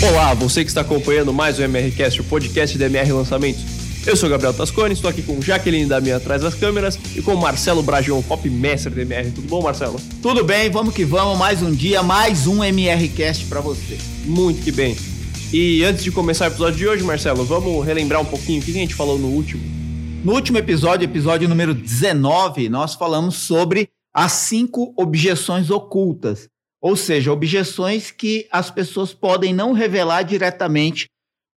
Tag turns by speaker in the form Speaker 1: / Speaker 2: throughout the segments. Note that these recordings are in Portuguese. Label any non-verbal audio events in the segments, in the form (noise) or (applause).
Speaker 1: Olá, você que está acompanhando mais o MRCast, o podcast da MR Lançamentos. Eu sou Gabriel Tascone, estou aqui com Jaqueline da minha atrás das câmeras e com Marcelo Bragion, pop mestre da MR. Tudo bom, Marcelo?
Speaker 2: Tudo bem, vamos que vamos. Mais um dia, mais um MRCast para você.
Speaker 1: Muito que bem. E antes de começar o episódio de hoje, Marcelo, vamos relembrar um pouquinho o que a gente falou no último.
Speaker 2: No último episódio, episódio número 19, nós falamos sobre as cinco objeções ocultas. Ou seja, objeções que as pessoas podem não revelar diretamente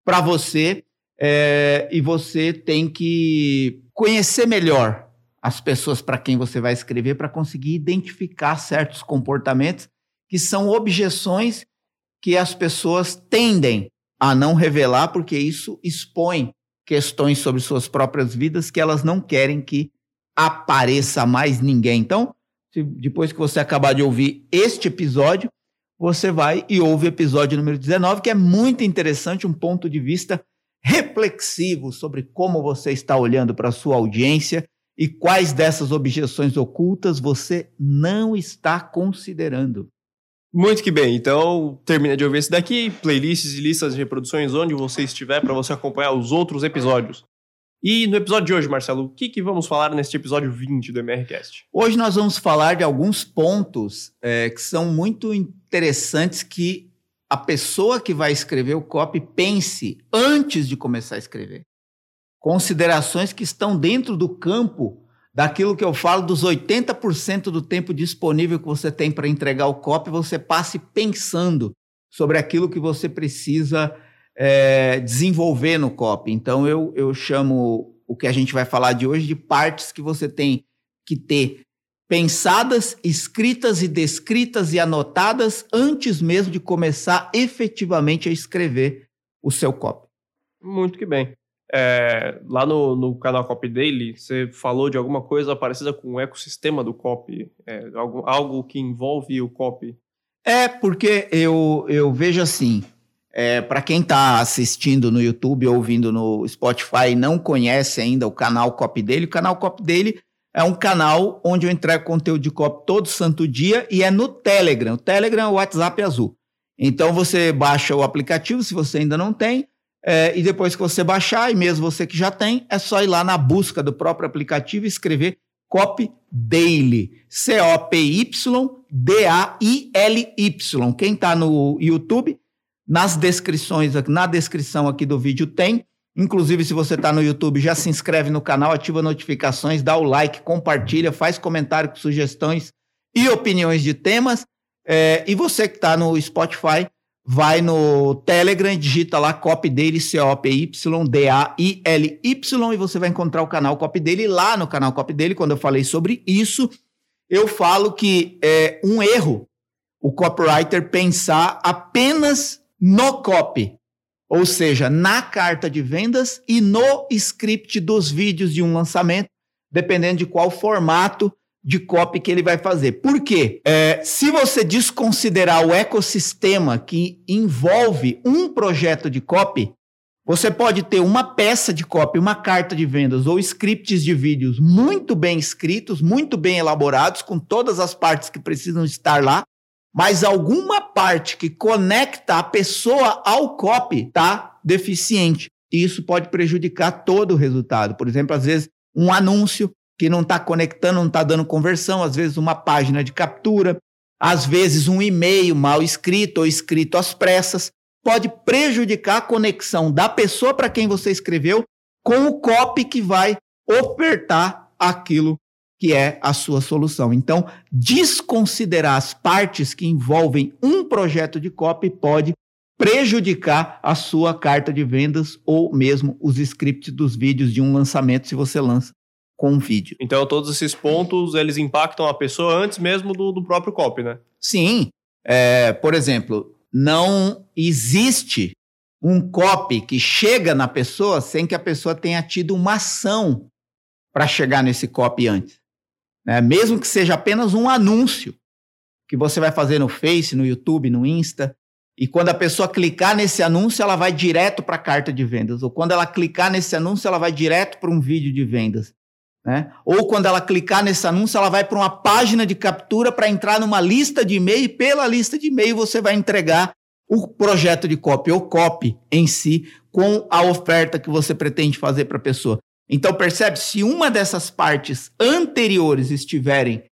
Speaker 2: para você é, e você tem que conhecer melhor as pessoas para quem você vai escrever para conseguir identificar certos comportamentos que são objeções que as pessoas tendem a não revelar porque isso expõe questões sobre suas próprias vidas que elas não querem que apareça mais ninguém. Então, depois que você acabar de ouvir este episódio, você vai e ouve o episódio número 19, que é muito interessante, um ponto de vista reflexivo sobre como você está olhando para a sua audiência e quais dessas objeções ocultas você não está considerando.
Speaker 1: Muito que bem, então termina de ouvir esse daqui, playlists e listas de reproduções onde você estiver para você acompanhar os outros episódios. E no episódio de hoje, Marcelo, o que, que vamos falar neste episódio 20 do MRCast?
Speaker 2: Hoje nós vamos falar de alguns pontos é, que são muito interessantes que a pessoa que vai escrever o copy pense antes de começar a escrever. Considerações que estão dentro do campo daquilo que eu falo dos 80% do tempo disponível que você tem para entregar o copy, você passe pensando sobre aquilo que você precisa é, desenvolver no COP. Então, eu, eu chamo o que a gente vai falar de hoje de partes que você tem que ter pensadas, escritas e descritas e anotadas antes mesmo de começar efetivamente a escrever o seu copy.
Speaker 1: Muito que bem. É, lá no, no, canal Copy Daily, você falou de alguma coisa parecida com o ecossistema do copy, é, algo, algo que envolve o copy.
Speaker 2: É, porque eu, eu vejo assim, é, Para quem está assistindo no YouTube ou ouvindo no Spotify e não conhece ainda o canal Cop dele, o canal Cop dele é um canal onde eu entrego conteúdo de cop todo santo dia e é no Telegram. O Telegram é o WhatsApp azul. Então você baixa o aplicativo, se você ainda não tem, é, e depois que você baixar, e mesmo você que já tem, é só ir lá na busca do próprio aplicativo e escrever Cop Daily. C-O-P-Y-D-A-I-L-Y. Quem está no YouTube nas descrições, na descrição aqui do vídeo tem. Inclusive, se você está no YouTube, já se inscreve no canal, ativa notificações, dá o like, compartilha, faz comentário com sugestões e opiniões de temas. É, e você que está no Spotify, vai no Telegram digita lá Copy Daily, C-O-P-Y-D-A-I-L-Y, e você vai encontrar o canal Copy Daily. Lá no canal Copy Daily, quando eu falei sobre isso, eu falo que é um erro o copywriter pensar apenas no copy, ou seja, na carta de vendas e no script dos vídeos de um lançamento, dependendo de qual formato de copy que ele vai fazer. Por quê? É, se você desconsiderar o ecossistema que envolve um projeto de copy, você pode ter uma peça de copy, uma carta de vendas ou scripts de vídeos muito bem escritos, muito bem elaborados, com todas as partes que precisam estar lá, mas alguma parte que conecta a pessoa ao copy está deficiente. E isso pode prejudicar todo o resultado. Por exemplo, às vezes um anúncio que não está conectando, não está dando conversão, às vezes uma página de captura, às vezes um e-mail mal escrito ou escrito às pressas, pode prejudicar a conexão da pessoa para quem você escreveu com o copy que vai ofertar aquilo que é a sua solução. Então, desconsiderar as partes que envolvem um projeto de copy pode prejudicar a sua carta de vendas ou mesmo os scripts dos vídeos de um lançamento se você lança com um vídeo.
Speaker 1: Então, todos esses pontos, eles impactam a pessoa antes mesmo do, do próprio copy, né?
Speaker 2: Sim. É, por exemplo, não existe um copy que chega na pessoa sem que a pessoa tenha tido uma ação para chegar nesse copy antes né? mesmo que seja apenas um anúncio que você vai fazer no Face, no YouTube, no Insta. E quando a pessoa clicar nesse anúncio, ela vai direto para a carta de vendas. Ou quando ela clicar nesse anúncio, ela vai direto para um vídeo de vendas. Né? Ou quando ela clicar nesse anúncio, ela vai para uma página de captura para entrar numa lista de e-mail. E pela lista de e-mail, você vai entregar o projeto de copy ou copy em si com a oferta que você pretende fazer para a pessoa. Então, percebe? Se uma dessas partes anteriores estiverem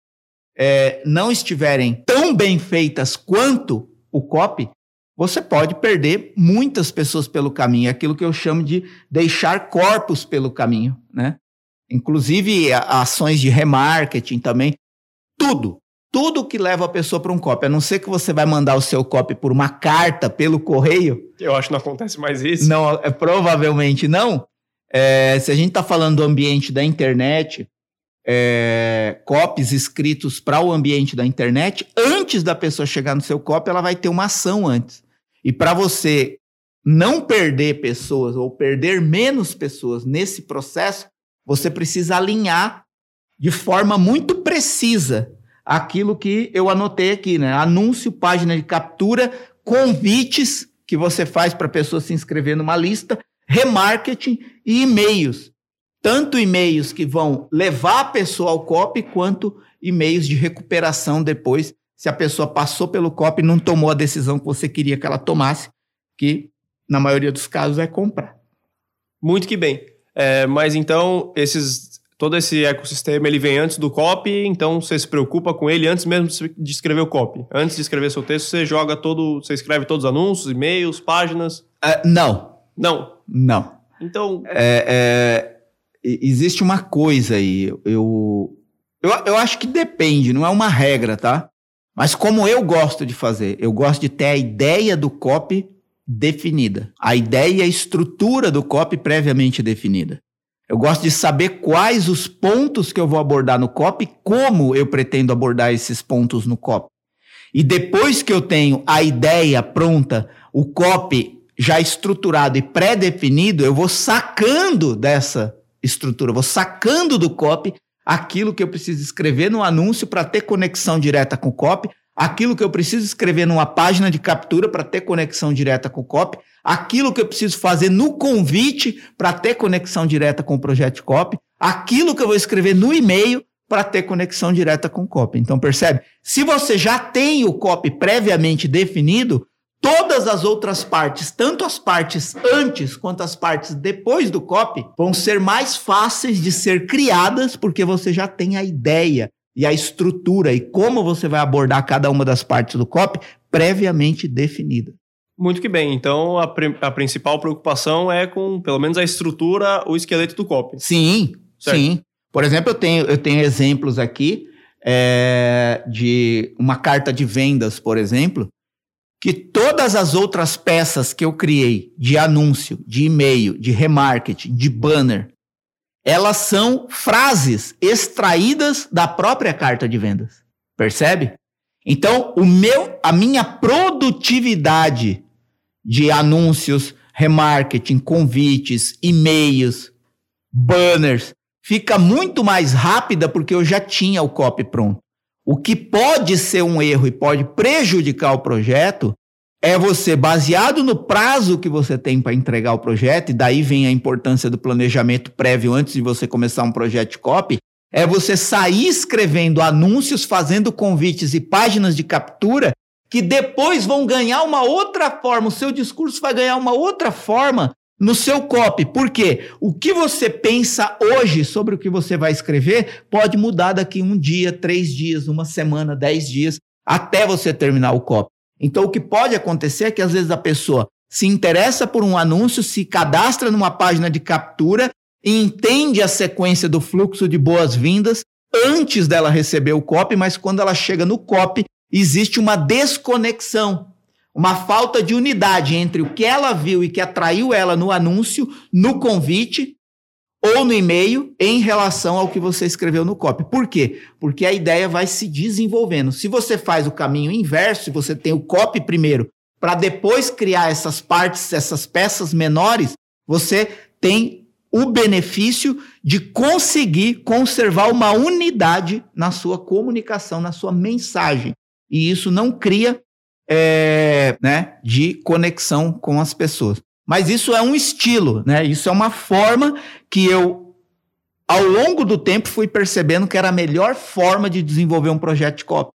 Speaker 2: é, não estiverem tão bem feitas quanto o copy, você pode perder muitas pessoas pelo caminho. É aquilo que eu chamo de deixar corpos pelo caminho, né? Inclusive ações de remarketing também. Tudo. Tudo que leva a pessoa para um copy. A não ser que você vai mandar o seu copy por uma carta, pelo correio.
Speaker 1: Eu acho que não acontece mais isso.
Speaker 2: Não, é, provavelmente não. É, se a gente está falando do ambiente da internet, é, copies escritos para o ambiente da internet, antes da pessoa chegar no seu copy, ela vai ter uma ação antes. E para você não perder pessoas ou perder menos pessoas nesse processo, você precisa alinhar de forma muito precisa aquilo que eu anotei aqui, né? Anúncio, página de captura, convites que você faz para a pessoa se inscrever numa lista, remarketing e e-mails tanto e-mails que vão levar a pessoa ao COP, quanto e-mails de recuperação depois, se a pessoa passou pelo COP e não tomou a decisão que você queria que ela tomasse, que na maioria dos casos é comprar.
Speaker 1: Muito que bem. É, mas então, esses, todo esse ecossistema ele vem antes do copy, então você se preocupa com ele antes mesmo de escrever o copy. Antes de escrever seu texto, você joga todo, você escreve todos os anúncios, e-mails, páginas?
Speaker 2: Uh, não.
Speaker 1: Não?
Speaker 2: Não.
Speaker 1: Então...
Speaker 2: É, é existe uma coisa aí. Eu, eu, eu acho que depende, não é uma regra, tá? Mas como eu gosto de fazer, eu gosto de ter a ideia do copy definida. A ideia e a estrutura do copy previamente definida. Eu gosto de saber quais os pontos que eu vou abordar no copy, como eu pretendo abordar esses pontos no copy. E depois que eu tenho a ideia pronta, o copy já estruturado e pré-definido, eu vou sacando dessa estrutura, vou sacando do copy aquilo que eu preciso escrever no anúncio para ter conexão direta com o copy, aquilo que eu preciso escrever numa página de captura para ter conexão direta com o copy, aquilo que eu preciso fazer no convite para ter conexão direta com o projeto copy, aquilo que eu vou escrever no e-mail para ter conexão direta com o copy. Então percebe? Se você já tem o copy previamente definido, Todas as outras partes, tanto as partes antes quanto as partes depois do copy, vão ser mais fáceis de ser criadas porque você já tem a ideia e a estrutura e como você vai abordar cada uma das partes do copy previamente definida.
Speaker 1: Muito que bem. Então, a, a, principal preocupação é com, pelo menos, a estrutura, o esqueleto do copy.
Speaker 2: Sim, certo. sim. Por exemplo, eu tenho, eu tenho exemplos aqui é, de uma carta de vendas, por exemplo, que todas as outras peças que eu criei de anúncio, de e-mail, de remarketing, de banner, elas são frases extraídas da própria carta de vendas. Percebe? Então, o meu, a minha produtividade de anúncios, remarketing, convites, e-mails, banners, fica muito mais rápida porque eu já tinha o copy pronto. O que pode ser um erro e pode prejudicar o projeto é você, baseado no prazo que você tem para entregar o projeto, e daí vem a importância do planejamento prévio antes de você começar um projeto copy, é você sair escrevendo anúncios, fazendo convites e páginas de captura que depois vão ganhar uma outra forma, o seu discurso vai ganhar uma outra forma no seu copy. Por quê? O que você pensa hoje sobre o que você vai escrever pode mudar daqui um dia, três dias, uma semana, dez dias, até você terminar o copy. Então, o que pode acontecer é que às vezes a pessoa se interessa por um anúncio, se cadastra numa página de captura e entende a sequência do fluxo de boas-vindas antes dela receber o copy, mas quando ela chega no copy, existe uma desconexão uma falta de unidade entre o que ela viu e que atraiu ela no anúncio, no convite ou no e-mail em relação ao que você escreveu no copy. Por quê? Porque a ideia vai se desenvolvendo. Se você faz o caminho inverso, se você tem o copy primeiro para depois criar essas partes, essas peças menores, você tem o benefício de conseguir conservar uma unidade na sua comunicação, na sua mensagem. E isso não cria é, né, de conexão com as pessoas. Mas isso é um estilo, né? Isso é uma forma que eu, ao longo do tempo, fui percebendo que era a melhor forma de desenvolver um projeto de copy.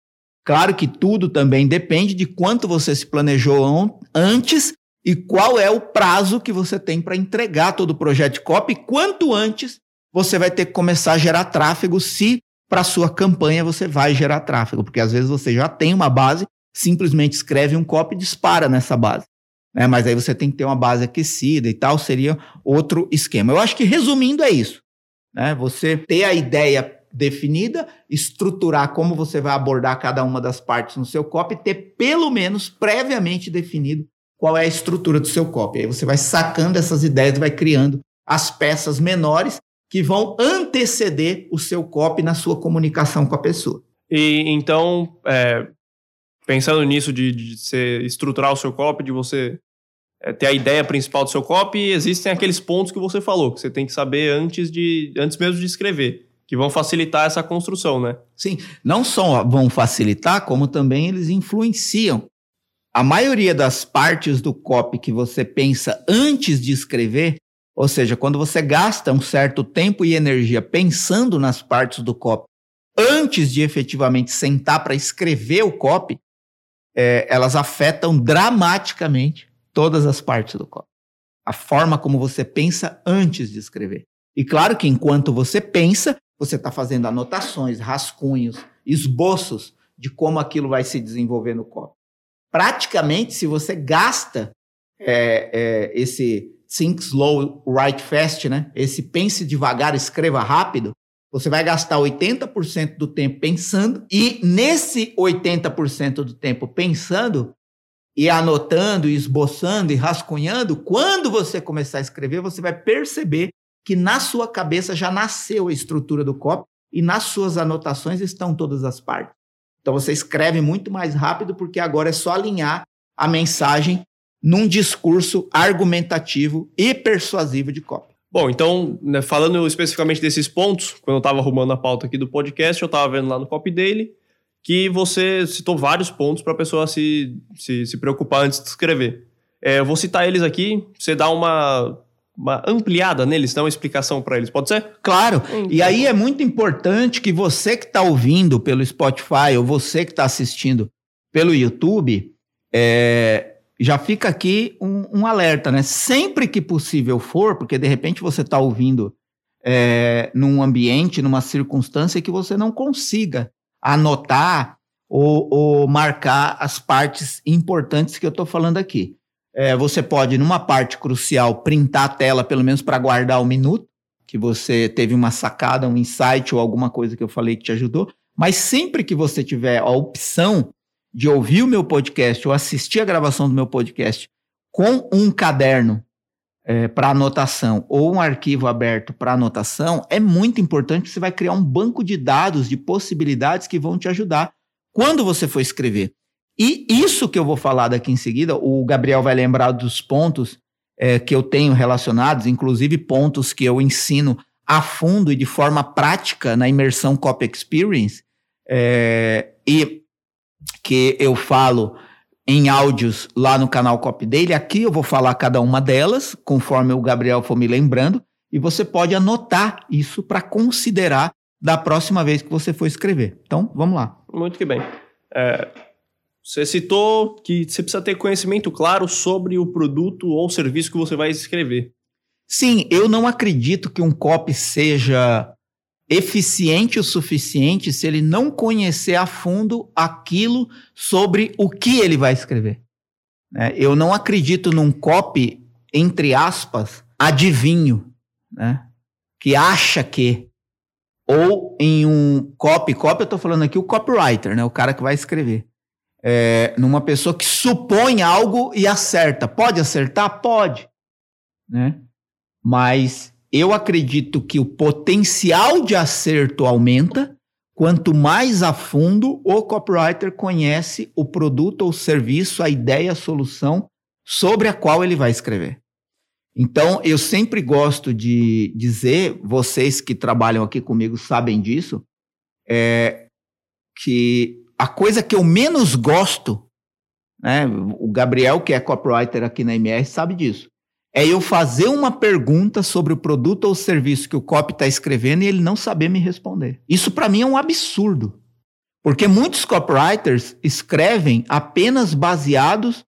Speaker 2: Claro que tudo também depende de quanto você se planejou antes e qual é o prazo que você tem para entregar todo o projeto de copy. Quanto antes você vai ter que começar a gerar tráfego se para sua campanha você vai gerar tráfego, porque às vezes você já tem uma base, simplesmente escreve um copy e dispara nessa base. Né? Mas aí você tem que ter uma base aquecida e tal, seria outro esquema. Eu acho que resumindo é isso. Né? Você ter a ideia definida, estruturar como você vai abordar cada uma das partes no seu copy, ter pelo menos previamente definido qual é a estrutura do seu copy. Aí você vai sacando essas ideias e vai criando as peças menores que vão anteceder o seu copy na sua comunicação com a pessoa.
Speaker 1: E então, é, pensando nisso de, de você estruturar o seu copy, de você é, ter a ideia principal do seu copy, existem aqueles pontos que você falou, que você tem que saber antes, de, antes mesmo de escrever, que vão facilitar essa construção, né?
Speaker 2: Sim, não só vão facilitar, como também eles influenciam. A maioria das partes do copy que você pensa antes de escrever ou seja, quando você gasta um certo tempo e energia pensando nas partes do copy antes de efetivamente sentar para escrever o copy, é, elas afetam dramaticamente todas as partes do copy. A forma como você pensa antes de escrever. E claro que enquanto você pensa, você está fazendo anotações, rascunhos, esboços de como aquilo vai se desenvolver no copy. Praticamente, se você gasta é, é, esse think slow, write fast, né? Esse pense devagar, escreva rápido. Você vai gastar 80% do tempo pensando e nesse 80% do tempo pensando e anotando, e esboçando e rascunhando, quando você começar a escrever, você vai perceber que na sua cabeça já nasceu a estrutura do copo e nas suas anotações estão todas as partes. Então você escreve muito mais rápido porque agora é só alinhar a mensagem num discurso argumentativo e persuasivo de cópia.
Speaker 1: Bom, então, né, falando especificamente desses pontos, quando eu estava arrumando a pauta aqui do podcast, eu estava vendo lá no copy dele que você citou vários pontos para a pessoa se, se, se, preocupar antes de escrever. É, eu vou citar eles aqui, você dá uma, uma ampliada neles, dá uma explicação para eles, pode ser?
Speaker 2: Claro, então. e aí é muito importante que você que está ouvindo pelo Spotify ou você que está assistindo pelo YouTube, é, já fica aqui um, um, alerta, né? Sempre que possível for, porque de repente você está ouvindo é, num ambiente, numa circunstância que você não consiga anotar ou, ou marcar as partes importantes que eu estou falando aqui. É, você pode, numa parte crucial, printar a tela, pelo menos para guardar o minuto, que você teve uma sacada, um insight ou alguma coisa que eu falei que te ajudou. Mas sempre que você tiver a opção de ouvir o meu podcast ou assistir a gravação do meu podcast com um caderno é, para anotação ou um arquivo aberto para anotação, é muito importante. Você vai criar um banco de dados de possibilidades que vão te ajudar quando você for escrever. E isso que eu vou falar daqui em seguida, o Gabriel vai lembrar dos pontos é, que eu tenho relacionados, inclusive pontos que eu ensino a fundo e de forma prática na imersão Copy Experience. É, e que eu falo em áudios lá no canal Copy dele. Aqui eu vou falar cada uma delas, conforme o Gabriel for me lembrando, e você pode anotar isso para considerar da próxima vez que você for escrever. Então, vamos lá.
Speaker 1: Muito que bem. É, você citou que você precisa ter conhecimento claro sobre o produto ou serviço que você vai escrever.
Speaker 2: Sim, eu não acredito que um copy seja eficiente o suficiente se ele não conhecer a fundo aquilo sobre o que ele vai escrever. É, eu não acredito num copy, entre aspas, adivinho, né? que acha que, ou em um copy, copy eu estou falando aqui o copywriter, né? o cara que vai escrever. É, numa pessoa que supõe algo e acerta. Pode acertar? Pode. Né? Mas eu acredito que o potencial de acerto aumenta quanto mais a fundo o copywriter conhece o produto ou serviço, a ideia, a solução sobre a qual ele vai escrever. Então, eu sempre gosto de dizer, vocês que trabalham aqui comigo sabem disso, é que a coisa que eu menos gosto, né, o Gabriel, que é copywriter aqui na MR, sabe disso é eu fazer uma pergunta sobre o produto ou serviço que o copy está escrevendo e ele não saber me responder. Isso para mim é um absurdo. Porque muitos copywriters escrevem apenas baseados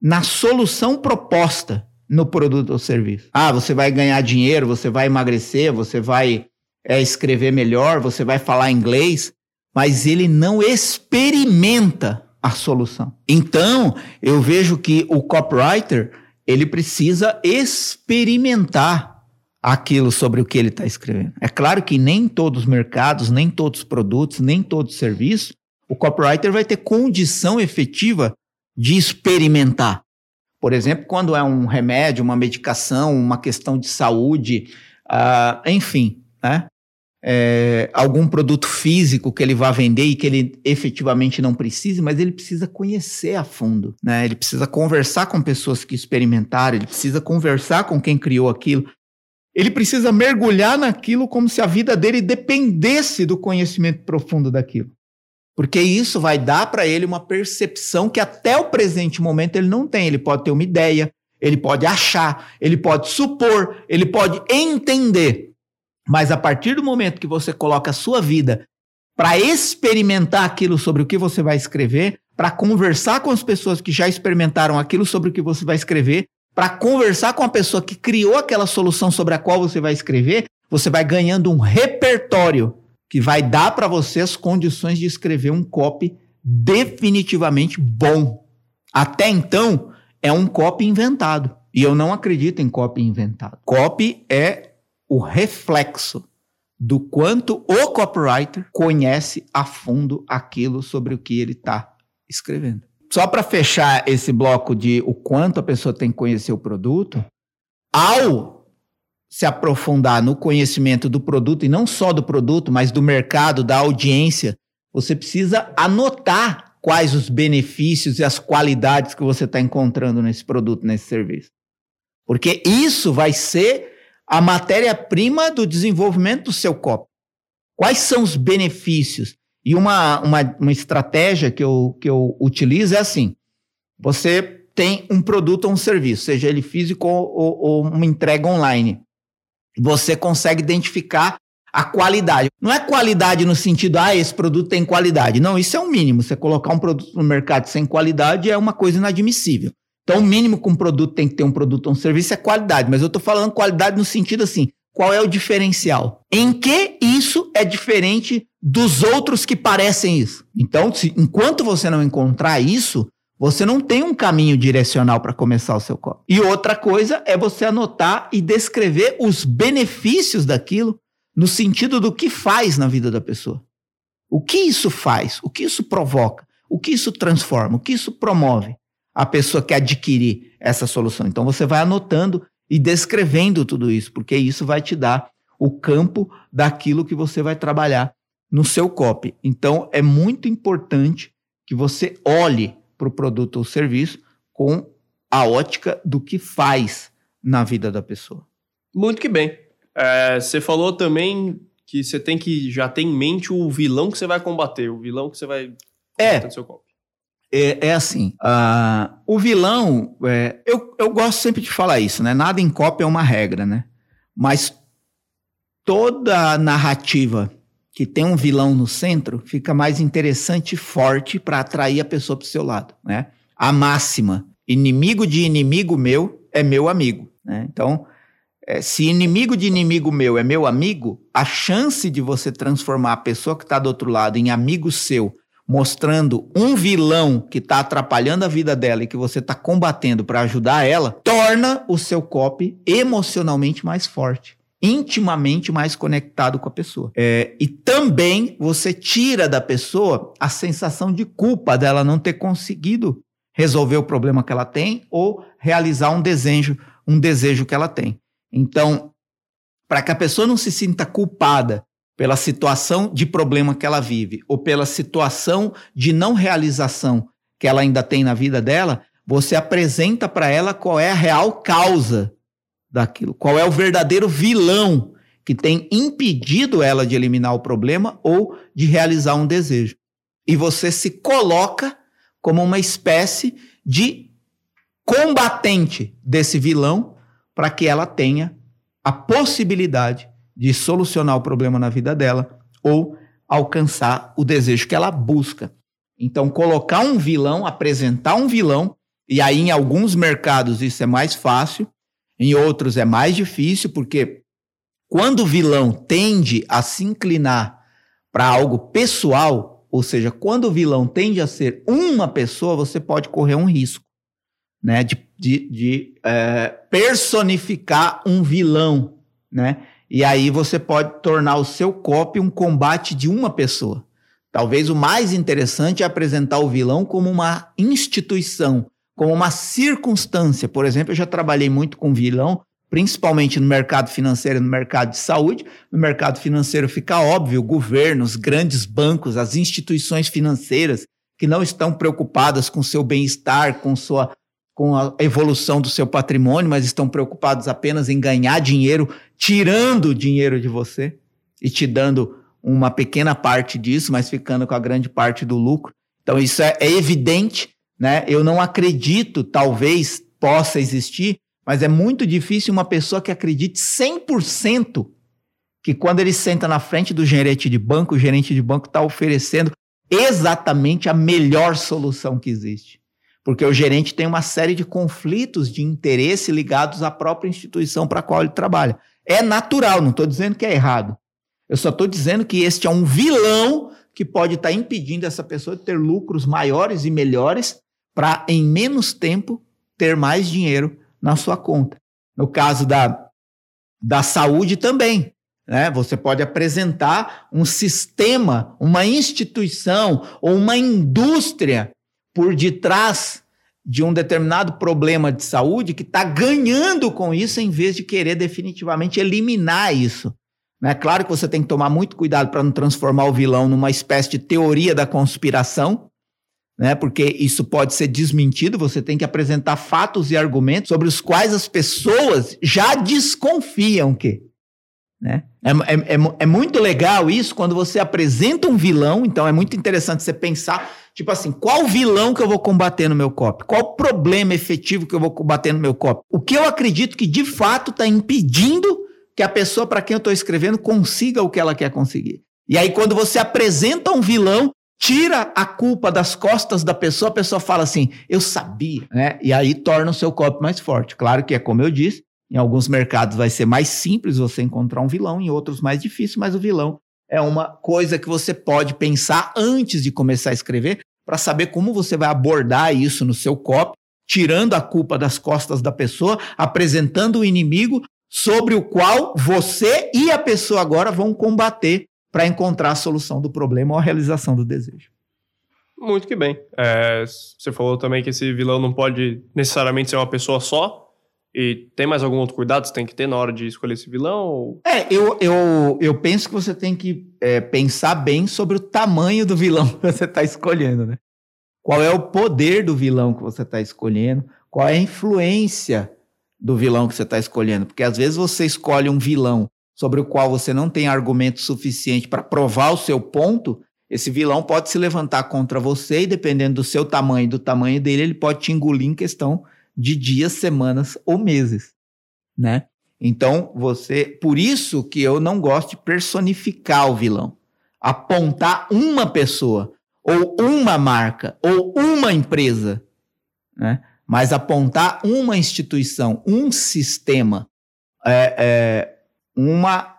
Speaker 2: na solução proposta no produto ou serviço. Ah, você vai ganhar dinheiro, você vai emagrecer, você vai é, escrever melhor, você vai falar inglês, mas ele não experimenta a solução. Então, eu vejo que o copywriter, ele precisa experimentar aquilo sobre o que ele está escrevendo. É claro que nem todos os mercados, nem todos os produtos, nem todos os serviços, o copywriter vai ter condição efetiva de experimentar. Por exemplo, quando é um remédio, uma medicação, uma questão de saúde, uh, enfim, né? É, algum produto físico que ele vá vender e que ele efetivamente não precise, mas ele precisa conhecer a fundo, né? Ele precisa conversar com pessoas que experimentaram, ele precisa conversar com quem criou aquilo. Ele precisa mergulhar naquilo como se a vida dele dependesse do conhecimento profundo daquilo. Porque isso vai dar para ele uma percepção que até o presente momento ele não tem. Ele pode ter uma ideia, ele pode achar, ele pode supor, ele pode entender. Mas a partir do momento que você coloca a sua vida para experimentar aquilo sobre o que você vai escrever, para conversar com as pessoas que já experimentaram aquilo sobre o que você vai escrever, para conversar com a pessoa que criou aquela solução sobre a qual você vai escrever, você vai ganhando um repertório que vai dar para você as condições de escrever um copy definitivamente bom. Até então, é um copy inventado. E eu não acredito em copy inventado. Copy é o reflexo do quanto o copywriter conhece a fundo aquilo sobre o que ele está escrevendo. Só para fechar esse bloco de o quanto a pessoa tem que conhecer o produto, ao se aprofundar no conhecimento do produto, e não só do produto, mas do mercado, da audiência, você precisa anotar quais os benefícios e as qualidades que você está encontrando nesse produto, nesse serviço. Porque isso vai ser a matéria-prima do desenvolvimento do seu copo. Quais são os benefícios? E uma, uma, uma estratégia que eu, que eu utilizo é assim: você tem um produto ou um serviço, seja ele físico ou, ou uma entrega online você consegue identificar a qualidade. Não é qualidade no sentido, ah, esse produto tem qualidade. Não, isso é o mínimo. Você colocar um produto no mercado sem qualidade é uma coisa inadmissível. Então, o mínimo que um produto tem que ter um produto ou um serviço é qualidade. Mas eu estou falando qualidade no sentido assim, qual é o diferencial? Em que isso é diferente dos outros que parecem isso? Então, se, enquanto você não encontrar isso, você não tem um caminho direcional para começar o seu copy. E outra coisa é você anotar e descrever os benefícios daquilo no sentido do que faz na vida da pessoa. O que isso faz? O que isso provoca? O que isso transforma? O que isso promove? A pessoa que adquirir essa solução. Então você vai anotando e descrevendo tudo isso, porque isso vai te dar o campo daquilo que você vai trabalhar no seu copy. Então é muito importante que você olhe para o produto ou serviço com a ótica do que faz na vida da pessoa.
Speaker 1: Muito que bem. É, você falou também que você tem que já ter em mente o vilão que você vai combater, o vilão que você vai
Speaker 2: é, no seu copo. É, é assim, uh, o vilão, é, eu, eu gosto sempre de falar isso, né? Nada em cópia é uma regra, né? Mas toda narrativa que tem um vilão no centro, fica mais interessante e forte para atrair a pessoa para o seu lado, né? A máxima, inimigo de inimigo meu é meu amigo, né? Então, é, se inimigo de inimigo meu é meu amigo, a chance de você transformar a pessoa que está do outro lado em amigo seu, mostrando um vilão que está atrapalhando a vida dela e que você está combatendo para ajudar ela, torna o seu copy emocionalmente mais forte intimamente mais conectado com a pessoa. É, e também você tira da pessoa a sensação de culpa dela não ter conseguido resolver o problema que ela tem ou realizar um desejo, um desejo que ela tem. Então, para que a pessoa não se sinta culpada pela situação de problema que ela vive ou pela situação de não realização que ela ainda tem na vida dela, você apresenta para ela qual é a real causa daquilo? Qual é o verdadeiro vilão que tem impedido ela de eliminar o problema ou de realizar um desejo? E você se coloca como uma espécie de combatente desse vilão para que ela tenha a possibilidade de solucionar o problema na vida dela ou alcançar o desejo que ela busca. Então, colocar um vilão, apresentar um vilão, E aí, em alguns mercados, isso é mais fácil, em outros é mais difícil, porque quando o vilão tende a se inclinar para algo pessoal, ou seja, quando o vilão tende a ser uma pessoa, você pode correr um risco né, de, de, de é, personificar um vilão, né? E aí você pode tornar o seu copy um combate de uma pessoa. Talvez o mais interessante é apresentar o vilão como uma instituição, como uma circunstância. Por exemplo, eu já trabalhei muito com vilão, principalmente no mercado financeiro e no mercado de saúde. No mercado financeiro fica óbvio, governos, grandes bancos, as instituições financeiras que não estão preocupadas com seu bem-estar, com sua com a evolução do seu patrimônio, mas estão preocupados apenas em ganhar dinheiro, tirando dinheiro de você e te dando uma pequena parte disso, mas ficando com a grande parte do lucro. Então isso é, é evidente, né? Eu não acredito, talvez possa existir, mas é muito difícil uma pessoa que acredite 100% que quando ele senta na frente do gerente de banco, o gerente de banco está oferecendo exatamente a melhor solução que existe porque o gerente tem uma série de conflitos de interesse ligados à própria instituição para a qual ele trabalha. É natural, não estou dizendo que é errado. Eu só estou dizendo que este é um vilão que pode estar tá impedindo essa pessoa de ter lucros maiores e melhores para, em menos tempo, ter mais dinheiro na sua conta. No caso da, da saúde também. Né? Você pode apresentar um sistema, uma instituição ou uma indústria por detrás de um determinado problema de saúde que está ganhando com isso em vez de querer definitivamente eliminar isso. É claro que você tem que tomar muito cuidado para não transformar o vilão numa espécie de teoria da conspiração, né? porque isso pode ser desmentido, você tem que apresentar fatos e argumentos sobre os quais as pessoas já desconfiam que. Né? É, é, é, é muito legal isso quando você apresenta um vilão, então é muito interessante você pensar Tipo assim, qual vilão que eu vou combater no meu cop? Qual problema efetivo que eu vou combater no meu cop? O que eu acredito que de fato está impedindo que a pessoa para quem eu estou escrevendo consiga o que ela quer conseguir. E aí, quando você apresenta um vilão, tira a culpa das costas da pessoa, a pessoa fala assim, eu sabia, né? E aí torna o seu copo mais forte. Claro que é como eu disse, em alguns mercados vai ser mais simples você encontrar um vilão, em outros mais difícil, mas o vilão é uma coisa que você pode pensar antes de começar a escrever, para saber como você vai abordar isso no seu copy, tirando a culpa das costas da pessoa, apresentando o inimigo sobre o qual você e a pessoa agora vão combater para encontrar a solução do problema ou a realização do desejo.
Speaker 1: Muito que bem. É, você falou também que esse vilão não pode necessariamente ser uma pessoa só, e tem mais algum outro cuidado que você tem que ter na hora de escolher esse vilão?
Speaker 2: É, eu, eu, eu penso que você tem que é, pensar bem sobre o tamanho do vilão (laughs) que você está escolhendo, né? Qual é o poder do vilão que você está escolhendo? Qual é a influência do vilão que você está escolhendo? Porque às vezes você escolhe um vilão sobre o qual você não tem argumento suficiente para provar o seu ponto, esse vilão pode se levantar contra você e, dependendo do seu tamanho e do tamanho dele, ele pode te engolir em questão de dias, semanas ou meses, né? Então, você, por isso que eu não gosto de personificar o vilão, apontar uma pessoa ou uma marca ou uma empresa, né? Mas apontar uma instituição, um sistema, é, é uma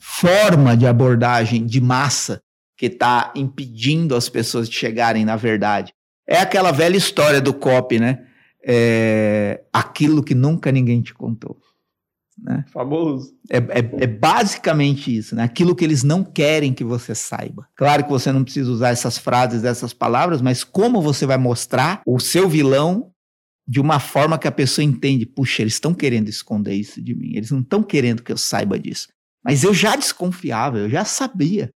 Speaker 2: forma de abordagem de massa que está impedindo as pessoas de chegarem na verdade. É aquela velha história do COP, né? É, aquilo que nunca ninguém te contou. Né?
Speaker 1: Famoso.
Speaker 2: É, é, é, basicamente isso, né? aquilo que eles não querem que você saiba. Claro que você não precisa usar essas frases, essas palavras, mas como você vai mostrar o seu vilão de uma forma que a pessoa entende: puxa, eles estão querendo esconder isso de mim, eles não estão querendo que eu saiba disso. Mas eu já desconfiava, eu já sabia.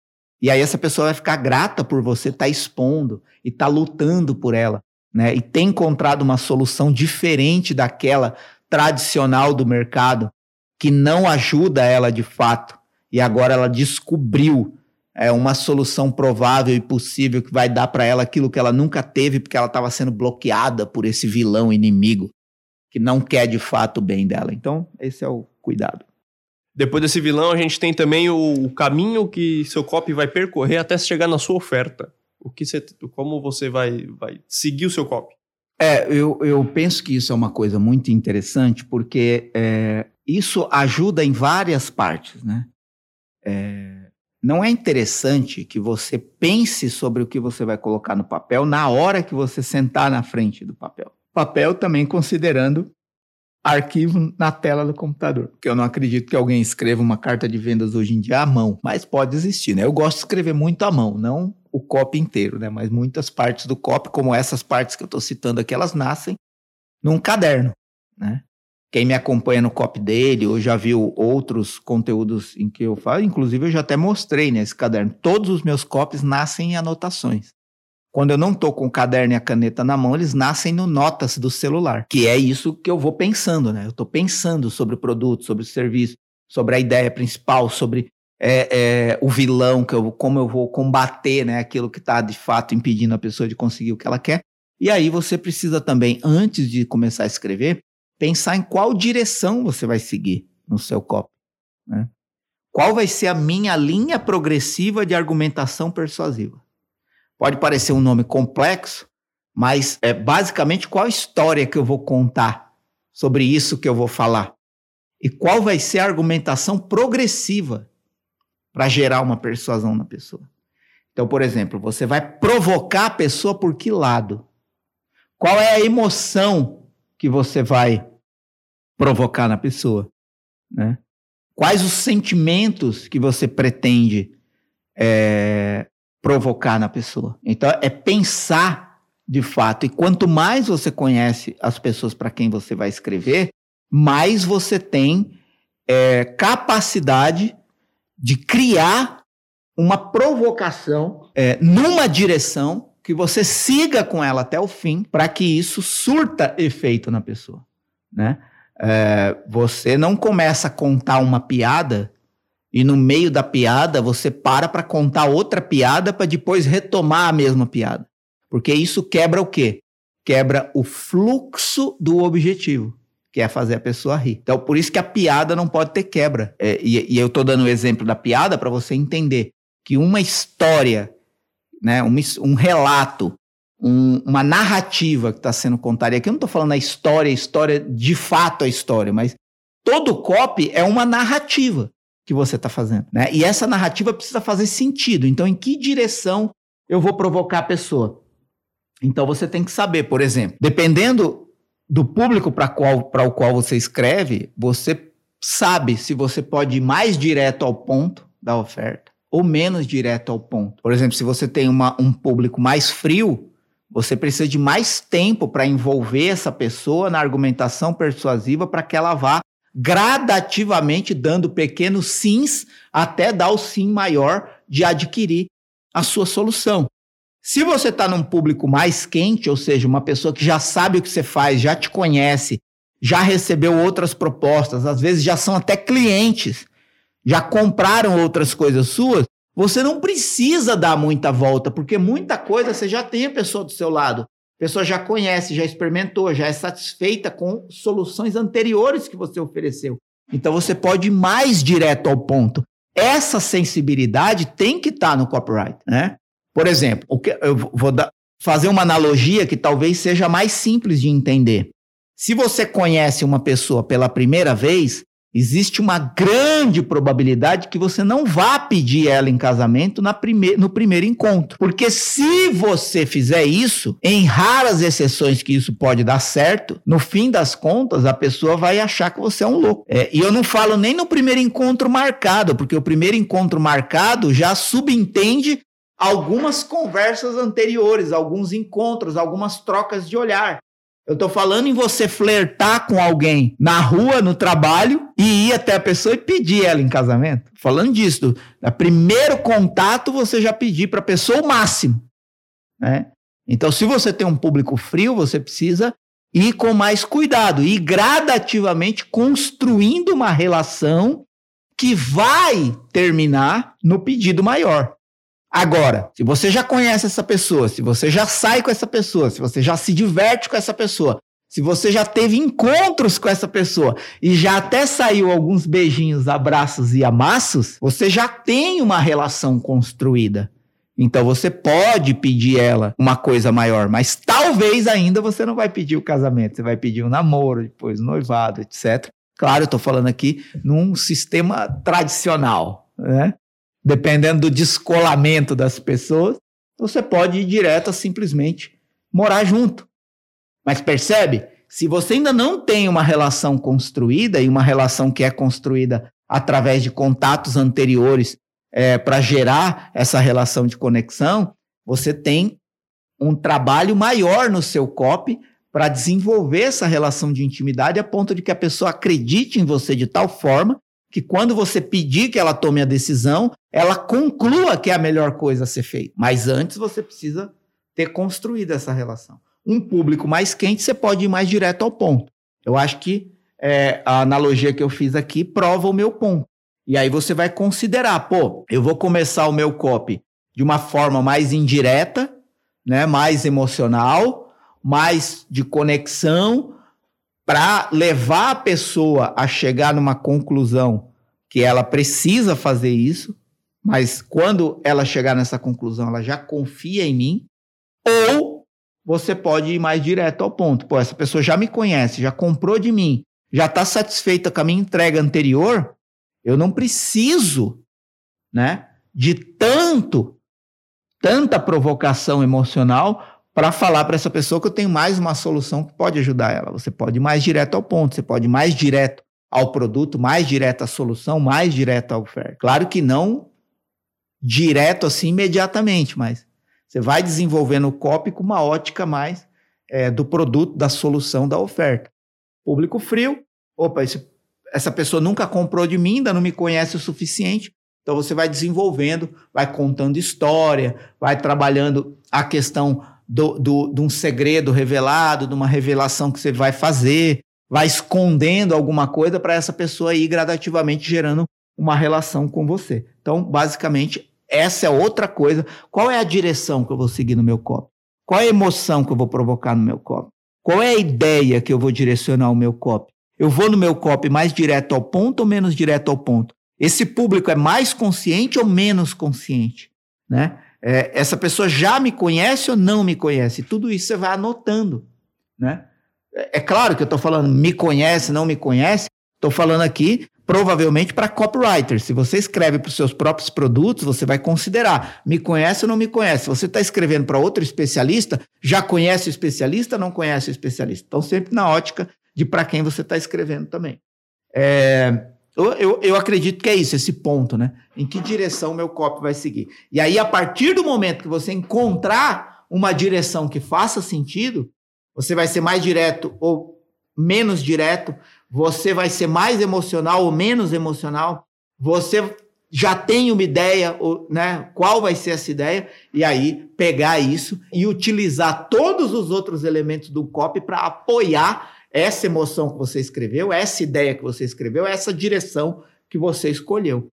Speaker 2: E aí essa pessoa vai ficar grata por você estar tá expondo e estar tá lutando por ela né, e tem encontrado uma solução diferente daquela tradicional do mercado, que não ajuda ela de fato, e agora ela descobriu é, uma solução provável e possível que vai dar para ela aquilo que ela nunca teve, porque ela estava sendo bloqueada por esse vilão inimigo que não quer de fato o bem dela. Então, esse é o cuidado.
Speaker 1: Depois desse vilão, a gente tem também o caminho que seu copy vai percorrer até chegar na sua oferta o que você, como você vai, vai seguir o seu copy?
Speaker 2: É, eu, eu penso que isso é uma coisa muito interessante, porque é, isso ajuda em várias partes, né? É, não é interessante que você pense sobre o que você vai colocar no papel na hora que você sentar na frente do papel. Papel também considerando arquivo na tela do computador. Porque eu não acredito que alguém escreva uma carta de vendas hoje em dia à mão, mas pode existir, né? Eu gosto de escrever muito à mão, não o copy inteiro, né? Mas muitas partes do copy, como essas partes que eu estou citando aqui, elas nascem num caderno, né? Quem me acompanha no copy dele, ou já viu outros conteúdos em que eu falo, inclusive eu já até mostrei nesse caderno. Todos os meus copies nascem em anotações. Quando eu não estou com o caderno e a caneta na mão, eles nascem no notas do celular, que é isso que eu vou pensando, né? Eu estou pensando sobre o produto, sobre o serviço, sobre a ideia principal, sobre é, é, o vilão, que eu, como eu vou combater né, aquilo que está de fato impedindo a pessoa de conseguir o que ela quer. E aí você precisa também, antes de começar a escrever, pensar em qual direção você vai seguir no seu copy. Né? Qual vai ser a minha linha progressiva de argumentação persuasiva? Pode parecer um nome complexo, mas é basicamente qual história que eu vou contar sobre isso que eu vou falar. E qual vai ser a argumentação progressiva para gerar uma persuasão na pessoa. Então, por exemplo, você vai provocar a pessoa por que lado? Qual é a emoção que você vai provocar na pessoa? Né? Quais os sentimentos que você pretende é, provocar na pessoa. Então, é pensar de fato. E quanto mais você conhece as pessoas para quem você vai escrever, mais você tem é, capacidade de criar uma provocação é, numa direção que você siga com ela até o fim para que isso surta efeito na pessoa, né? É, você não começa a contar uma piada e no meio da piada você para para contar outra piada para depois retomar a mesma piada. Porque isso quebra o quê? Quebra o fluxo do objetivo, que é fazer a pessoa rir. Então, por isso que a piada não pode ter quebra. É, e, e, eu estou dando o exemplo da piada para você entender que uma história, né, um, um relato, um, uma narrativa que está sendo contada, e aqui eu não estou falando a história, a história de fato a história, mas todo copy é uma narrativa que você está fazendo. Né? E essa narrativa precisa fazer sentido. Então, em que direção eu vou provocar a pessoa? Então, você tem que saber, por exemplo, dependendo do público para o qual você escreve, você sabe se você pode ir mais direto ao ponto da oferta ou menos direto ao ponto. Por exemplo, se você tem uma, um público mais frio, você precisa de mais tempo para envolver essa pessoa na argumentação persuasiva para que ela vá gradativamente dando pequenos sims até dar o sim maior de adquirir a sua solução. Se você está num público mais quente, ou seja, uma pessoa que já sabe o que você faz, já te conhece, já recebeu outras propostas, às vezes já são até clientes, já compraram outras coisas suas, você não precisa dar muita volta, porque muita coisa você já tem a pessoa do seu lado. A pessoa já conhece, já experimentou, já é satisfeita com soluções anteriores que você ofereceu. Então você pode ir mais direto ao ponto. Essa sensibilidade tem que estar tá no copyright, né? Por exemplo, eu vou fazer uma analogia que talvez seja mais simples de entender. Se você conhece uma pessoa pela primeira vez, existe uma grande probabilidade que você não vá pedir ela em casamento na prime no primeiro encontro. Porque se você fizer isso, em raras exceções que isso pode dar certo, no fim das contas, a pessoa vai achar que você é um louco. É, e eu não falo nem no primeiro encontro marcado, porque o primeiro encontro marcado já subentende algumas conversas anteriores, alguns encontros, algumas trocas de olhar. Eu tô falando em você flertar com alguém na rua, no trabalho, e ir até a pessoa e pedir ela em casamento. Falando disso, no primeiro contato você já pedir para a pessoa o máximo, né? Então, se você tem um público frio, você precisa ir com mais cuidado e gradativamente construindo uma relação que vai terminar no pedido maior. Agora, se você já conhece essa pessoa, se você já sai com essa pessoa, se você já se diverte com essa pessoa, se você já teve encontros com essa pessoa e já até saiu alguns beijinhos, abraços e amassos, você já tem uma relação construída. Então você pode pedir ela uma coisa maior, mas talvez ainda você não vai pedir o casamento, você vai pedir um namoro, depois um noivado, etc. Claro, eu estou falando aqui num sistema tradicional, né? Dependendo do descolamento das pessoas, você pode ir direto a simplesmente morar junto. Mas percebe? Se você ainda não tem uma relação construída e uma relação que é construída através de contatos anteriores é, para gerar essa relação de conexão, você tem um trabalho maior no seu copy para desenvolver essa relação de intimidade a ponto de que a pessoa acredite em você de tal forma que quando você pedir que ela tome a decisão, ela conclua que é a melhor coisa a ser feita. Mas antes você precisa ter construído essa relação. Um público mais quente, você pode ir mais direto ao ponto. Eu acho que é, a analogia que eu fiz aqui prova o meu ponto. E aí você vai considerar, pô, eu vou começar o meu copy de uma forma mais indireta, né, mais emocional, mais de conexão, para levar a pessoa a chegar numa conclusão que ela precisa fazer isso, mas quando ela chegar nessa conclusão, ela já confia em mim, ou você pode ir mais direto ao ponto. Pô, essa pessoa já me conhece, já comprou de mim, já está satisfeita com a minha entrega anterior, eu não preciso, né, de tanto, tanta provocação emocional para falar para essa pessoa que eu tenho mais uma solução que pode ajudar ela. Você pode ir mais direto ao ponto, você pode ir mais direto ao produto, mais direto à solução, mais direto à oferta. Claro que não direto assim imediatamente, mas você vai desenvolvendo o copy com uma ótica mais é, do produto, da solução, da oferta. Público frio, opa, esse essa pessoa nunca comprou de mim, ainda não me conhece o suficiente. Então você vai desenvolvendo, vai contando história, vai trabalhando a questão do, do, de um segredo revelado, de uma revelação que você vai fazer, vai escondendo alguma coisa para essa pessoa ir gradativamente gerando uma relação com você. Então, basicamente, essa é outra coisa. Qual é a direção que eu vou seguir no meu copo? Qual é a emoção que eu vou provocar no meu copo? Qual é a ideia que eu vou direcionar o meu copo? Eu vou no meu copy mais direto ao ponto ou menos direto ao ponto? Esse público é mais consciente ou menos consciente? Né? É, essa pessoa já me conhece ou não me conhece? Tudo isso você vai anotando. Né? É, é claro que eu estou falando me conhece, não me conhece. Estou falando aqui provavelmente para copywriter. Se você escreve para os seus próprios produtos, você vai considerar me conhece ou não me conhece. Se você está escrevendo para outro especialista, já conhece o especialista não conhece o especialista? Então, sempre na ótica de para quem você está escrevendo também. É, eu, eu, eu, acredito que é isso, esse ponto, né? Em que direção meu copy vai seguir. E aí, a partir do momento que você encontrar uma direção que faça sentido, você vai ser mais direto ou menos direto, você vai ser mais emocional ou menos emocional, você já tem uma ideia, né? Qual vai ser essa ideia? E aí pegar isso e utilizar todos os outros elementos do copy para apoiar essa emoção que você escreveu, essa ideia que você escreveu, essa direção que você escolheu.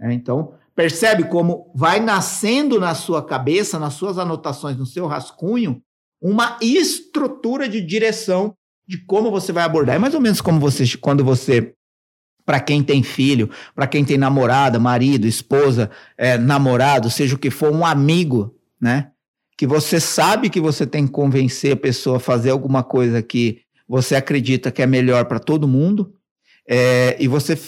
Speaker 2: É, então, percebe como vai nascendo na sua cabeça, nas suas anotações, no seu rascunho, uma estrutura de direção de como você vai abordar. É mais ou menos como você, quando você, para quem tem filho, para quem tem namorada, marido, esposa, é, namorado, seja o que for, um amigo, né? Que você sabe que você tem que convencer a pessoa a fazer alguma coisa que você acredita que é melhor para todo mundo, é, e você,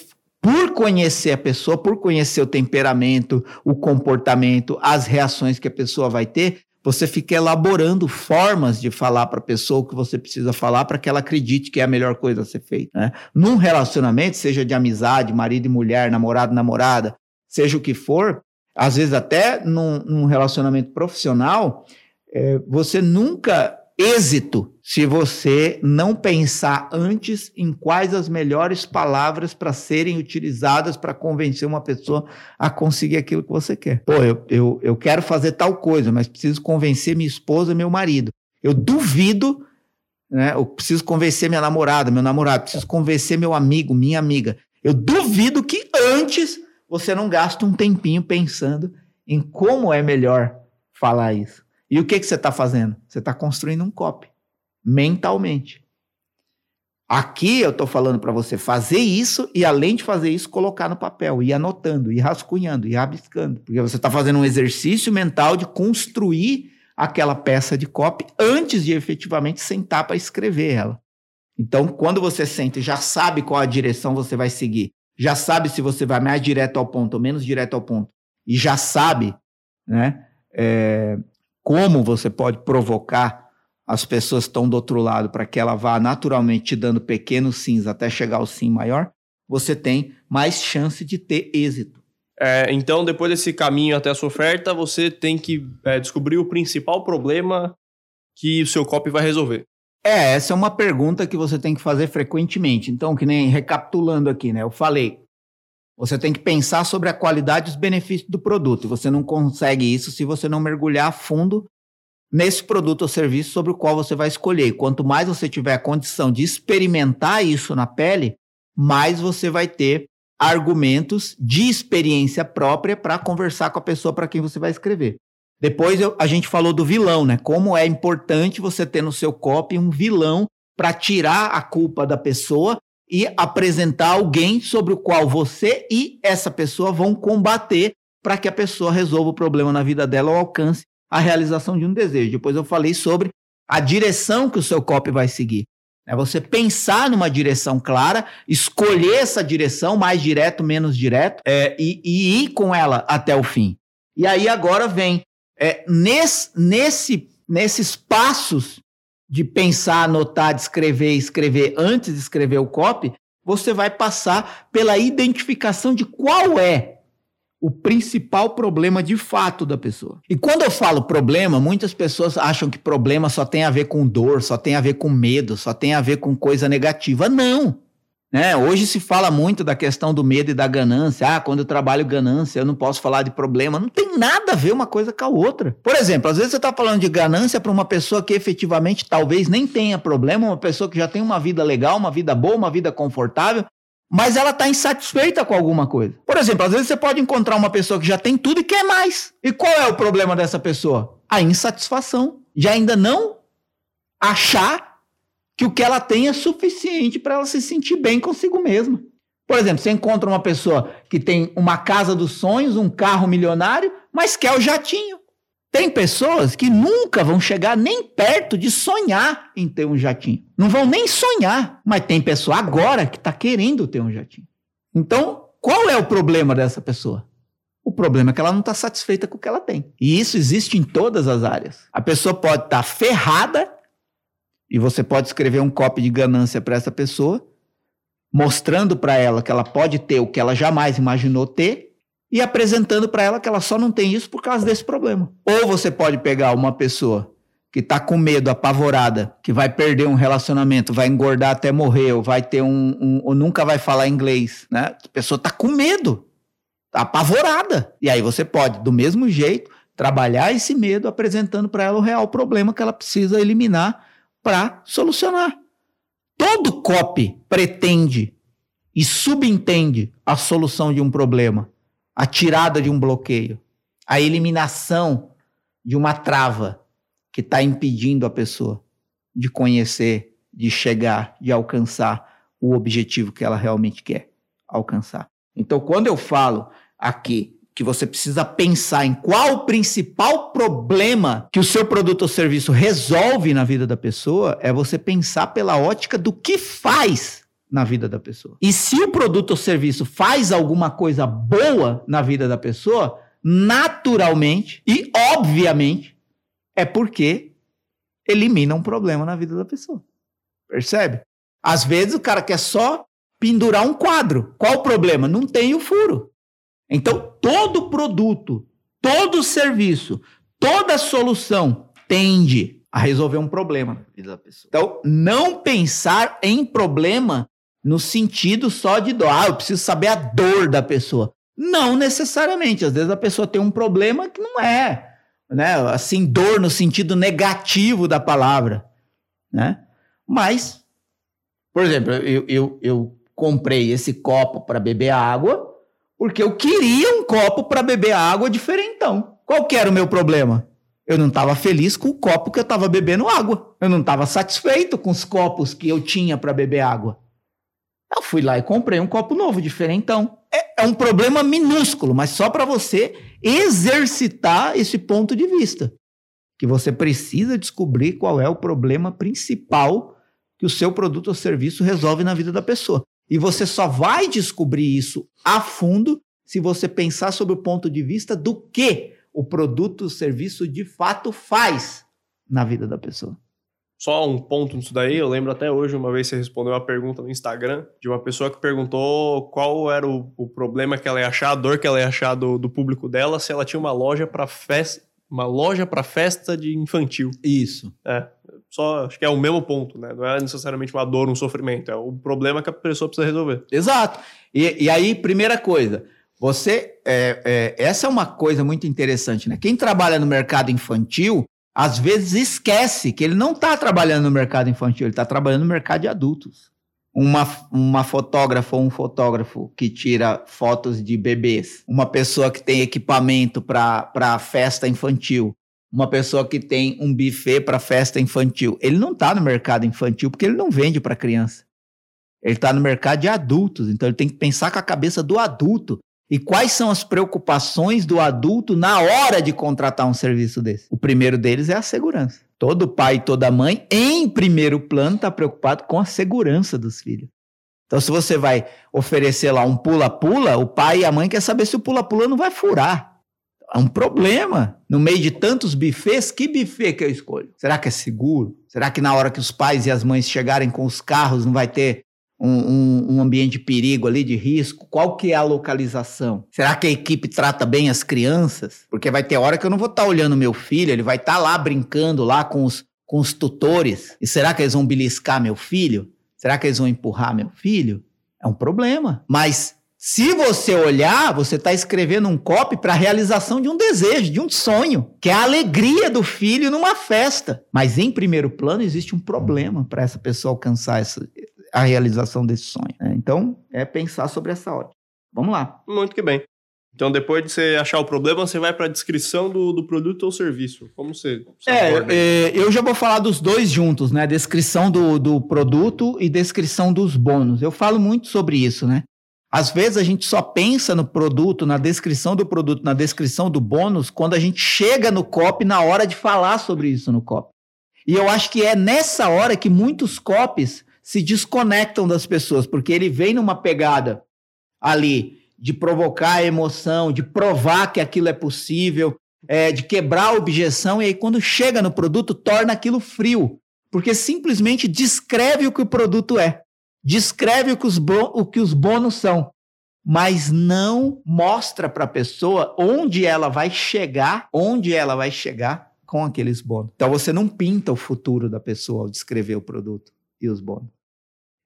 Speaker 2: por conhecer a pessoa, por conhecer o temperamento, o comportamento, as reações que a pessoa vai ter, você fica elaborando formas de falar para a pessoa o que você precisa falar para que ela acredite que é a melhor coisa a ser feita. Né? Num relacionamento, seja de amizade, marido e mulher, namorado, namorada, seja o que for, às vezes até num, num relacionamento profissional, é, você nunca êxito se você não pensar antes em quais as melhores palavras para serem utilizadas para convencer uma pessoa a conseguir aquilo que você quer. Pô, eu, eu, eu quero fazer tal coisa, mas preciso convencer minha esposa, meu marido. Eu duvido, né? Eu preciso convencer minha namorada, meu namorado, preciso convencer meu amigo, minha amiga. Eu duvido que antes você não gaste um tempinho pensando em como é melhor falar isso. E o que, que você está fazendo? Você está construindo um copy, mentalmente. Aqui eu estou falando para você fazer isso e, além de fazer isso, colocar no papel, ir anotando, ir rascunhando, ir rabiscando. Porque você está fazendo um exercício mental de construir aquela peça de copy antes de efetivamente sentar para escrever ela. Então, quando você senta e já sabe qual a direção você vai seguir, já sabe se você vai mais direto ao ponto ou menos direto ao ponto, e já sabe né, é, como você pode provocar as pessoas que estão do outro lado para que ela vá naturalmente te dando pequenos sims até chegar ao sim maior, você tem mais chance de ter êxito.
Speaker 1: É, então, depois desse caminho até a sua oferta, você tem que é, descobrir o principal problema que o seu copy vai resolver.
Speaker 2: É, essa é uma pergunta que você tem que fazer frequentemente. Então, que nem recapitulando aqui, né? Eu falei, você tem que pensar sobre a qualidade e os benefícios do produto. E você não consegue isso se você não mergulhar a fundo nesse produto ou serviço sobre o qual você vai escolher. Quanto mais você tiver a condição de experimentar isso na pele, mais você vai ter argumentos de experiência própria para conversar com a pessoa para quem você vai escrever. Depois eu, a gente falou do vilão, né? Como é importante você ter no seu copy um vilão para tirar a culpa da pessoa e apresentar alguém sobre o qual você e essa pessoa vão combater para que a pessoa resolva o problema na vida dela ou alcance a realização de um desejo. Depois eu falei sobre a direção que o seu copy vai seguir. É você pensar numa direção clara, escolher essa direção, mais direto, menos direto, é, e, e, ir com ela até o fim. E aí agora vem, é, nesse, nesse, nesses passos de pensar, anotar, descrever, escrever antes de escrever o copy, você vai passar pela identificação de qual é o principal problema de fato da pessoa. E quando eu falo problema, muitas pessoas acham que problema só tem a ver com dor, só tem a ver com medo, só tem a ver com coisa negativa. Não! Né? Hoje se fala muito da questão do medo e da ganância. Ah, quando eu trabalho ganância, eu não posso falar de problema. Não tem nada a ver uma coisa com a outra. Por exemplo, às vezes você está falando de ganância para uma pessoa que efetivamente talvez nem tenha problema, uma pessoa que já tem uma vida legal, uma vida boa, uma vida confortável, mas ela está insatisfeita com alguma coisa. Por exemplo, às vezes você pode encontrar uma pessoa que já tem tudo e quer mais. E qual é o problema dessa pessoa? A insatisfação. De ainda não achar que o que ela tem é suficiente para ela se sentir bem consigo mesma. Por exemplo, você encontra uma pessoa que tem uma casa dos sonhos, um carro milionário, mas quer o jatinho. Tem pessoas que nunca vão chegar nem perto de sonhar em ter um jatinho. Não vão nem sonhar. Mas tem pessoa agora que está querendo ter um jatinho. Então, qual é o problema dessa pessoa? O problema é que ela não está satisfeita com o que ela tem. E isso existe em todas as áreas. A pessoa pode estar tá ferrada e você pode escrever um copy de ganância para essa pessoa, mostrando para ela que ela pode ter o que ela jamais imaginou ter, e apresentando para ela que ela só não tem isso por causa desse problema. Ou você pode pegar uma pessoa que está com medo, apavorada, que vai perder um relacionamento, vai engordar até morrer, ou vai ter um, um ou nunca vai falar inglês, né? A pessoa está com medo, está apavorada. E aí você pode, do mesmo jeito, trabalhar esse medo apresentando para ela o real problema que ela precisa eliminar para solucionar. Todo copy pretende e subentende a solução de um problema a tirada de um bloqueio, a eliminação de uma trava que está impedindo a pessoa de conhecer, de chegar, de alcançar o objetivo que ela realmente quer alcançar. Então, quando eu falo aqui que você precisa pensar em qual o principal problema que o seu produto ou serviço resolve na vida da pessoa, é você pensar pela ótica do que faz na vida da pessoa. E se o produto ou serviço faz alguma coisa boa na vida da pessoa, naturalmente e obviamente é porque elimina um problema na vida da pessoa. Percebe? Às vezes o cara quer só pendurar um quadro. Qual o problema? Não tem o furo. Então, todo produto, todo serviço, toda solução tende a resolver um problema na vida da pessoa. Então, não pensar em problema no sentido só de dor. Ah, eu preciso saber a dor da pessoa. Não necessariamente. Às vezes a pessoa tem um problema que não é, né? Assim, dor no sentido negativo da palavra, né? Mas, por exemplo, eu, eu, eu comprei esse copo para beber água porque eu queria um copo para beber água diferentão. Qual que era o meu problema? Eu não estava feliz com o copo que eu estava bebendo água. Eu não estava satisfeito com os copos que eu tinha para beber água. Eu fui lá e comprei um copo novo, diferentão. É, é um problema minúsculo, mas só para você exercitar esse ponto de vista. Que você precisa descobrir qual é o problema principal que o seu produto ou serviço resolve na vida da pessoa. E você só vai descobrir isso a fundo se você pensar sobre o ponto de vista do que o produto ou serviço de fato faz na vida da pessoa.
Speaker 1: Só um ponto nisso daí, eu lembro até hoje, uma vez você respondeu uma pergunta no Instagram de uma pessoa que perguntou qual era o, o problema que ela ia achar, a dor que ela ia achar do, do público dela, se ela tinha uma loja para festa, uma loja para festa de infantil.
Speaker 2: Isso.
Speaker 1: É, só acho que é o mesmo ponto, né? Não é necessariamente uma dor, um sofrimento, é o problema que a pessoa precisa resolver.
Speaker 2: Exato. E, e aí, primeira coisa, você, é, é, essa é uma coisa muito interessante, né? Quem trabalha no mercado infantil às vezes esquece que ele não está trabalhando no mercado infantil, ele está trabalhando no mercado de adultos. Uma, uma fotógrafa ou um fotógrafo que tira fotos de bebês, uma pessoa que tem equipamento para festa infantil, uma pessoa que tem um buffet para festa infantil. Ele não está no mercado infantil porque ele não vende para criança. Ele está no mercado de adultos, então ele tem que pensar com a cabeça do adulto. E quais são as preocupações do adulto na hora de contratar um serviço desse? O primeiro deles é a segurança. Todo pai e toda mãe, em primeiro plano, está preocupado com a segurança dos filhos. Então, se você vai oferecer lá um pula-pula, o pai e a mãe quer saber se o pula-pula não vai furar. É um problema. No meio de tantos bufês, que buffet que eu escolho? Será que é seguro? Será que na hora que os pais e as mães chegarem com os carros não vai ter um, um, um, ambiente de perigo ali, de risco? Qual que é a localização? Será que a equipe trata bem as crianças? Porque vai ter hora que eu não vou estar tá olhando meu filho, ele vai estar tá lá brincando lá com os, com os tutores. E será que eles vão beliscar meu filho? Será que eles vão empurrar meu filho? É um problema. Mas se você olhar, você está escrevendo um copy para a realização de um desejo, de um sonho, que é a alegria do filho numa festa. Mas em primeiro plano existe um problema para essa pessoa alcançar essa, a realização desse sonho. Né? Então, é pensar sobre essa ótica. Vamos lá.
Speaker 1: Muito que bem. Então, depois de você achar o problema, você vai para a descrição do, do produto ou serviço. Como você. você
Speaker 2: é, é, eu já vou falar dos dois juntos, né? Descrição do, do produto e descrição dos bônus. Eu falo muito sobre isso, né? Às vezes a gente só pensa no produto, na descrição do produto, na descrição do bônus, quando a gente chega no COP na hora de falar sobre isso no COP. E eu acho que é nessa hora que muitos COPs se desconectam das pessoas, porque ele vem numa pegada ali de provocar emoção, de provar que aquilo é possível, é, de quebrar a objeção, e aí quando chega no produto, torna aquilo frio, porque simplesmente descreve o que o produto é, descreve o que os, o que os bônus são, mas não mostra para a pessoa onde ela vai chegar, onde ela vai chegar com aqueles bônus. Então você não pinta o futuro da pessoa ao descrever o produto e os bônus.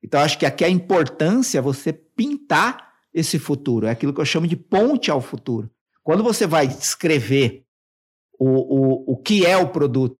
Speaker 2: Então, acho que aqui a importância é você pintar esse futuro. É aquilo que eu chamo de ponte ao futuro. Quando você vai descrever o, o, o que é o produto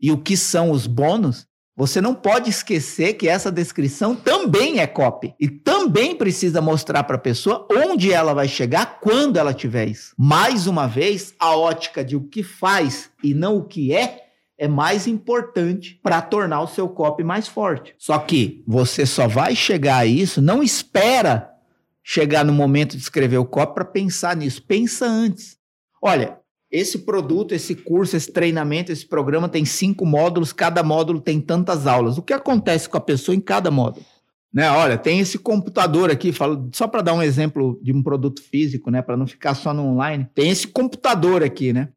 Speaker 2: e o que são os bônus, você não pode esquecer que essa descrição também é copy. E também precisa mostrar para a pessoa onde ela vai chegar quando ela tiver isso. Mais uma vez, a ótica de o que faz e não o que é é mais importante para tornar o seu copy mais forte. Só que você só vai chegar a isso, não espera chegar no momento de escrever o copy para pensar nisso. Pensa antes. Olha, esse produto, esse curso, esse treinamento, esse programa tem cinco módulos, cada módulo tem tantas aulas. O que acontece com a pessoa em cada módulo? Né, olha, tem esse computador aqui, falo, só para dar um exemplo de um produto físico, né, para não ficar só no online. Tem esse computador aqui, né?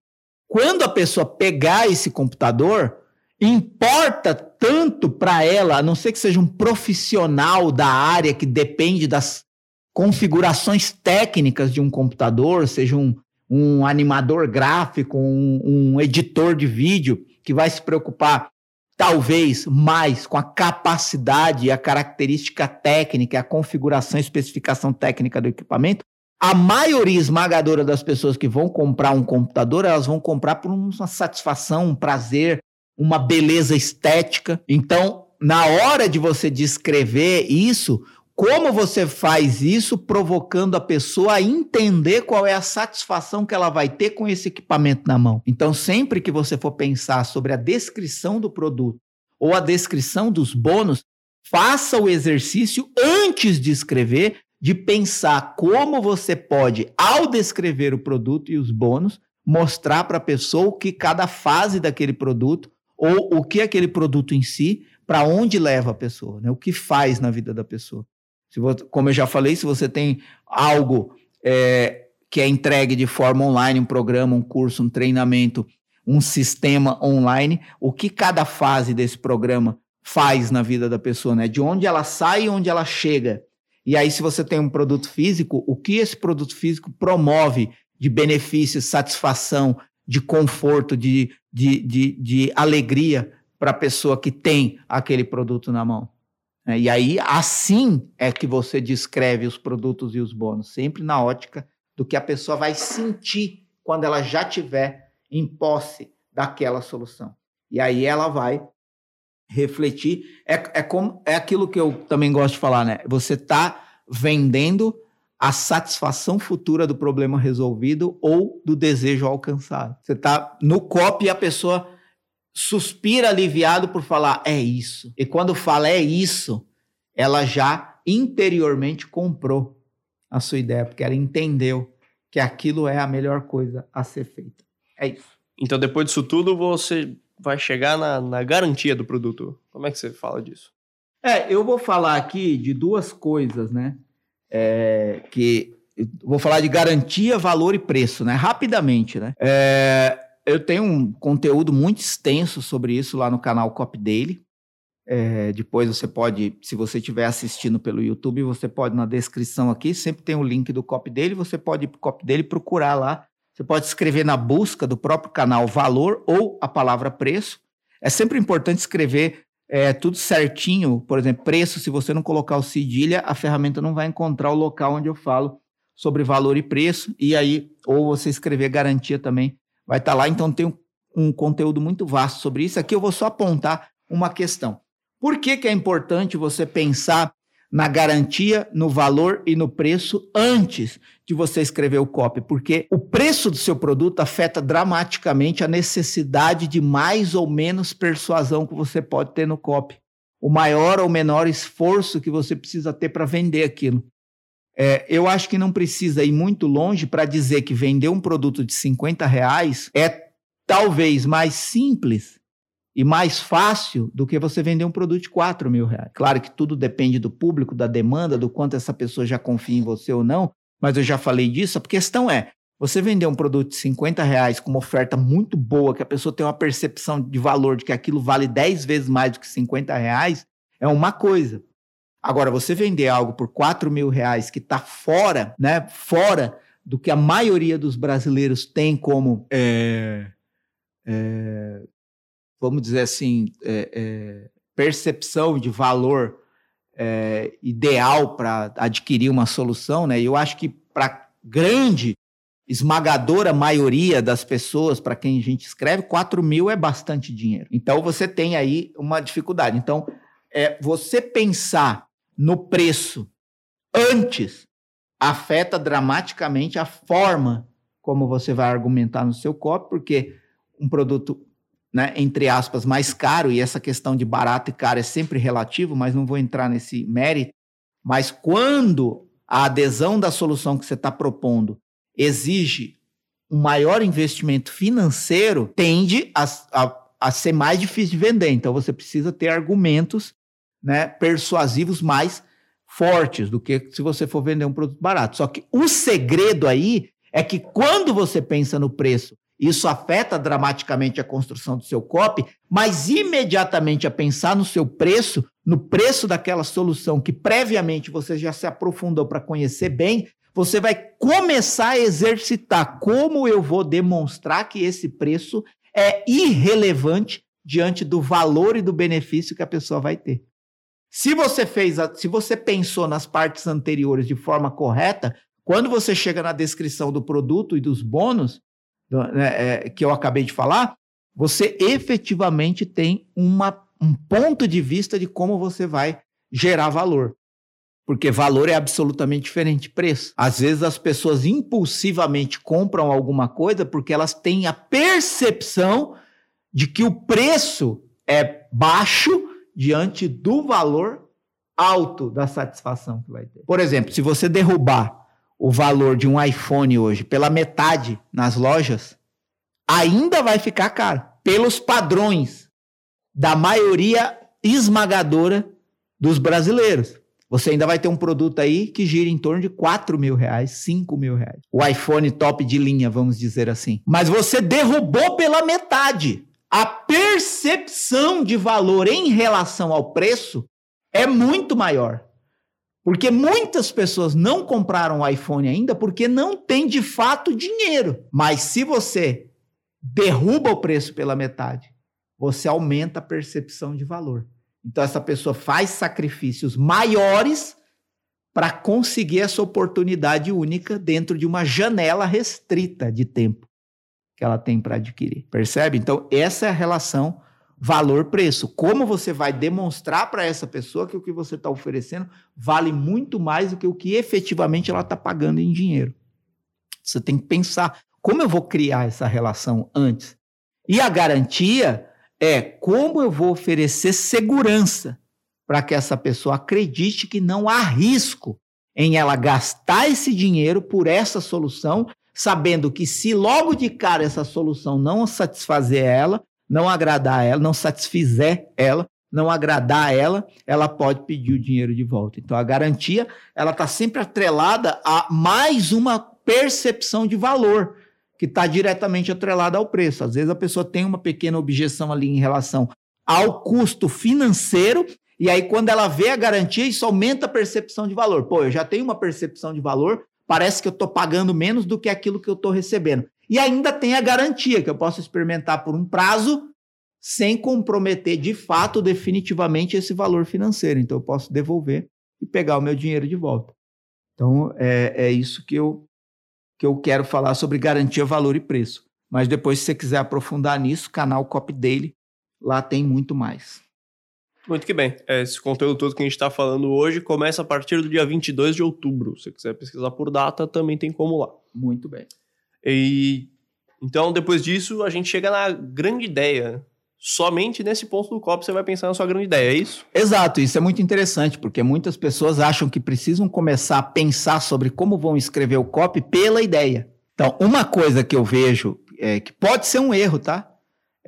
Speaker 2: Quando a pessoa pegar esse computador, importa tanto para ela, a não ser que seja um profissional da área que depende das configurações técnicas de um computador, seja um, um animador gráfico, um, um editor de vídeo, que vai se preocupar talvez mais com a capacidade a característica técnica, a configuração especificação técnica do equipamento, a maioria esmagadora das pessoas que vão comprar um computador, elas vão comprar por uma satisfação, um prazer, uma beleza estética. Então, na hora de você descrever isso, como você faz isso provocando a pessoa a entender qual é a satisfação que ela vai ter com esse equipamento na mão? Então, sempre que você for pensar sobre a descrição do produto ou a descrição dos bônus, faça o exercício antes de escrever, de pensar como você pode, ao descrever o produto e os bônus, mostrar para a pessoa o que cada fase daquele produto ou o que aquele produto em si, para onde leva a pessoa, né? o que faz na vida da pessoa. Se você, como eu já falei, se você tem algo é, que é entregue de forma online, um programa, um curso, um treinamento, um sistema online, o que cada fase desse programa faz na vida da pessoa, né? De onde ela sai e onde ela chega. E aí, se você tem um produto físico, o que esse produto físico promove de benefícios, satisfação, de conforto, de, de, de, de alegria para a pessoa que tem aquele produto na mão. É, e aí, assim é que você descreve os produtos e os bônus, sempre na ótica do que a pessoa vai sentir quando ela já tiver em posse daquela solução. E aí ela vai refletir. É, é, como, é aquilo que eu também gosto de falar, né? Você está vendendo a satisfação futura do problema resolvido ou do desejo alcançado. Você está no copo e a pessoa suspira aliviado por falar é isso. E quando fala é isso, ela já interiormente comprou a sua ideia, porque ela entendeu que aquilo é a melhor coisa a ser feita. É isso.
Speaker 1: Então, depois disso tudo, você vai chegar na, na garantia do produto. Como é que você fala disso?
Speaker 2: É, eu vou falar aqui de duas coisas, né? É, que vou falar de garantia, valor e preço, né? Rapidamente, né? É, eu tenho um conteúdo muito extenso sobre isso lá no canal Cop Daily. É, depois você pode, se você estiver assistindo pelo YouTube, você pode na descrição aqui, sempre tem o link do Cop Daily, você pode ir para o Cop Daily procurar lá você pode escrever na busca do próprio canal valor ou a palavra preço. É sempre importante escrever é, tudo certinho. Por exemplo, preço, se você não colocar o cedilha, a ferramenta não vai encontrar o local onde eu falo sobre valor e preço. E aí, ou você escrever garantia também, vai estar tá lá. Então, tem um, conteúdo muito vasto sobre isso. Aqui eu vou só apontar uma questão. Por que, que é importante você pensar na garantia, no valor e no preço antes de você escrever o copy, porque o preço do seu produto afeta dramaticamente a necessidade de mais ou menos persuasão que você pode ter no copy. O maior ou menor esforço que você precisa ter para vender aquilo. É, eu acho que não precisa ir muito longe para dizer que vender um produto de 50 reais é talvez mais simples e mais fácil do que você vender um produto de 4 mil reais. Claro que tudo depende do público, da demanda, do quanto essa pessoa já confia em você ou não, mas eu já falei disso. A questão é, você vender um produto de 50 reais com uma oferta muito boa, que a pessoa tem uma percepção de valor de que aquilo vale 10 vezes mais do que 50 reais, é uma coisa. Agora, você vender algo por 4 mil reais que está fora, né? Fora do que a maioria dos brasileiros tem como é, é, vamos dizer assim, é, é, percepção de valor é, ideal para adquirir uma solução, né? Eu acho que para grande, esmagadora maioria das pessoas para quem a gente escreve, 4 mil é bastante dinheiro. Então você tem aí uma dificuldade. Então, é, você pensar no preço antes afeta dramaticamente a forma como você vai argumentar no seu copy, porque um produto né, entre aspas, mais caro, e essa questão de barato e caro é sempre relativo, mas não vou entrar nesse mérito. Mas quando a adesão da solução que você está propondo exige um maior investimento financeiro, tende a, a, a, ser mais difícil de vender. Então você precisa ter argumentos né, persuasivos mais fortes do que se você for vender um produto barato. Só que o segredo aí é que quando você pensa no preço isso afeta dramaticamente a construção do seu copy, mas imediatamente a pensar no seu preço, no preço daquela solução que previamente você já se aprofundou para conhecer bem, você vai começar a exercitar como eu vou demonstrar que esse preço é irrelevante diante do valor e do benefício que a pessoa vai ter. Se você fez, a, se você pensou nas partes anteriores de forma correta, quando você chega na descrição do produto e dos bônus, né, é, que eu acabei de falar, você efetivamente tem uma, um ponto de vista de como você vai gerar valor. Porque valor é absolutamente diferente de preço. Às vezes as pessoas impulsivamente compram alguma coisa porque elas têm a percepção de que o preço é baixo diante do valor alto da satisfação que vai ter. Por exemplo, se você derrubar o valor de um iPhone hoje pela metade nas lojas, ainda vai ficar caro. Pelos padrões da maioria esmagadora dos brasileiros. Você ainda vai ter um produto aí que gira em torno de 4 mil reais, 5 mil reais. O iPhone top de linha, vamos dizer assim. Mas você derrubou pela metade. A percepção de valor em relação ao preço é muito maior. Porque muitas pessoas não compraram o iPhone ainda porque não tem de fato dinheiro. Mas se você derruba o preço pela metade, você aumenta a percepção de valor. Então essa pessoa faz sacrifícios maiores para conseguir essa oportunidade única dentro de uma janela restrita de tempo que ela tem para adquirir. Percebe? Então essa é a relação valor-preço. Como você vai demonstrar para essa pessoa que o que você está oferecendo vale muito mais do que o que efetivamente ela está pagando em dinheiro. Você tem que pensar como eu vou criar essa relação antes. E a garantia é como eu vou oferecer segurança para que essa pessoa acredite que não há risco em ela gastar esse dinheiro por essa solução, sabendo que se logo de cara essa solução não satisfazer ela, não agradar ela, não satisfizer ela, não agradar ela, ela pode pedir o dinheiro de volta. Então a garantia, ela está sempre atrelada a mais uma percepção de valor que está diretamente atrelada ao preço. Às vezes a pessoa tem uma pequena objeção ali em relação ao custo financeiro e aí quando ela vê a garantia, isso aumenta a percepção de valor. Pô, eu já tenho uma percepção de valor, parece que eu estou pagando menos do que aquilo que eu estou recebendo. E ainda tem a garantia, que eu posso experimentar por um prazo sem comprometer de fato, definitivamente, esse valor financeiro. Então, eu posso devolver e pegar o meu dinheiro de volta. Então, é, é isso que eu, que eu quero falar sobre garantia, valor e preço. Mas depois, se você quiser aprofundar nisso, canal Copy Daily, lá tem muito mais.
Speaker 1: Muito que bem. É, esse conteúdo todo que a gente está falando hoje começa a partir do dia 22 de outubro. Se você quiser pesquisar por data, também tem como lá.
Speaker 2: Muito bem.
Speaker 1: E então, depois disso, a gente chega na grande ideia. Somente nesse ponto do copo você vai pensar na sua grande ideia, é isso?
Speaker 2: Exato, isso é muito interessante, porque muitas pessoas acham que precisam começar a pensar sobre como vão escrever o copy pela ideia. Então, uma coisa que eu vejo, é, que pode ser um erro, tá?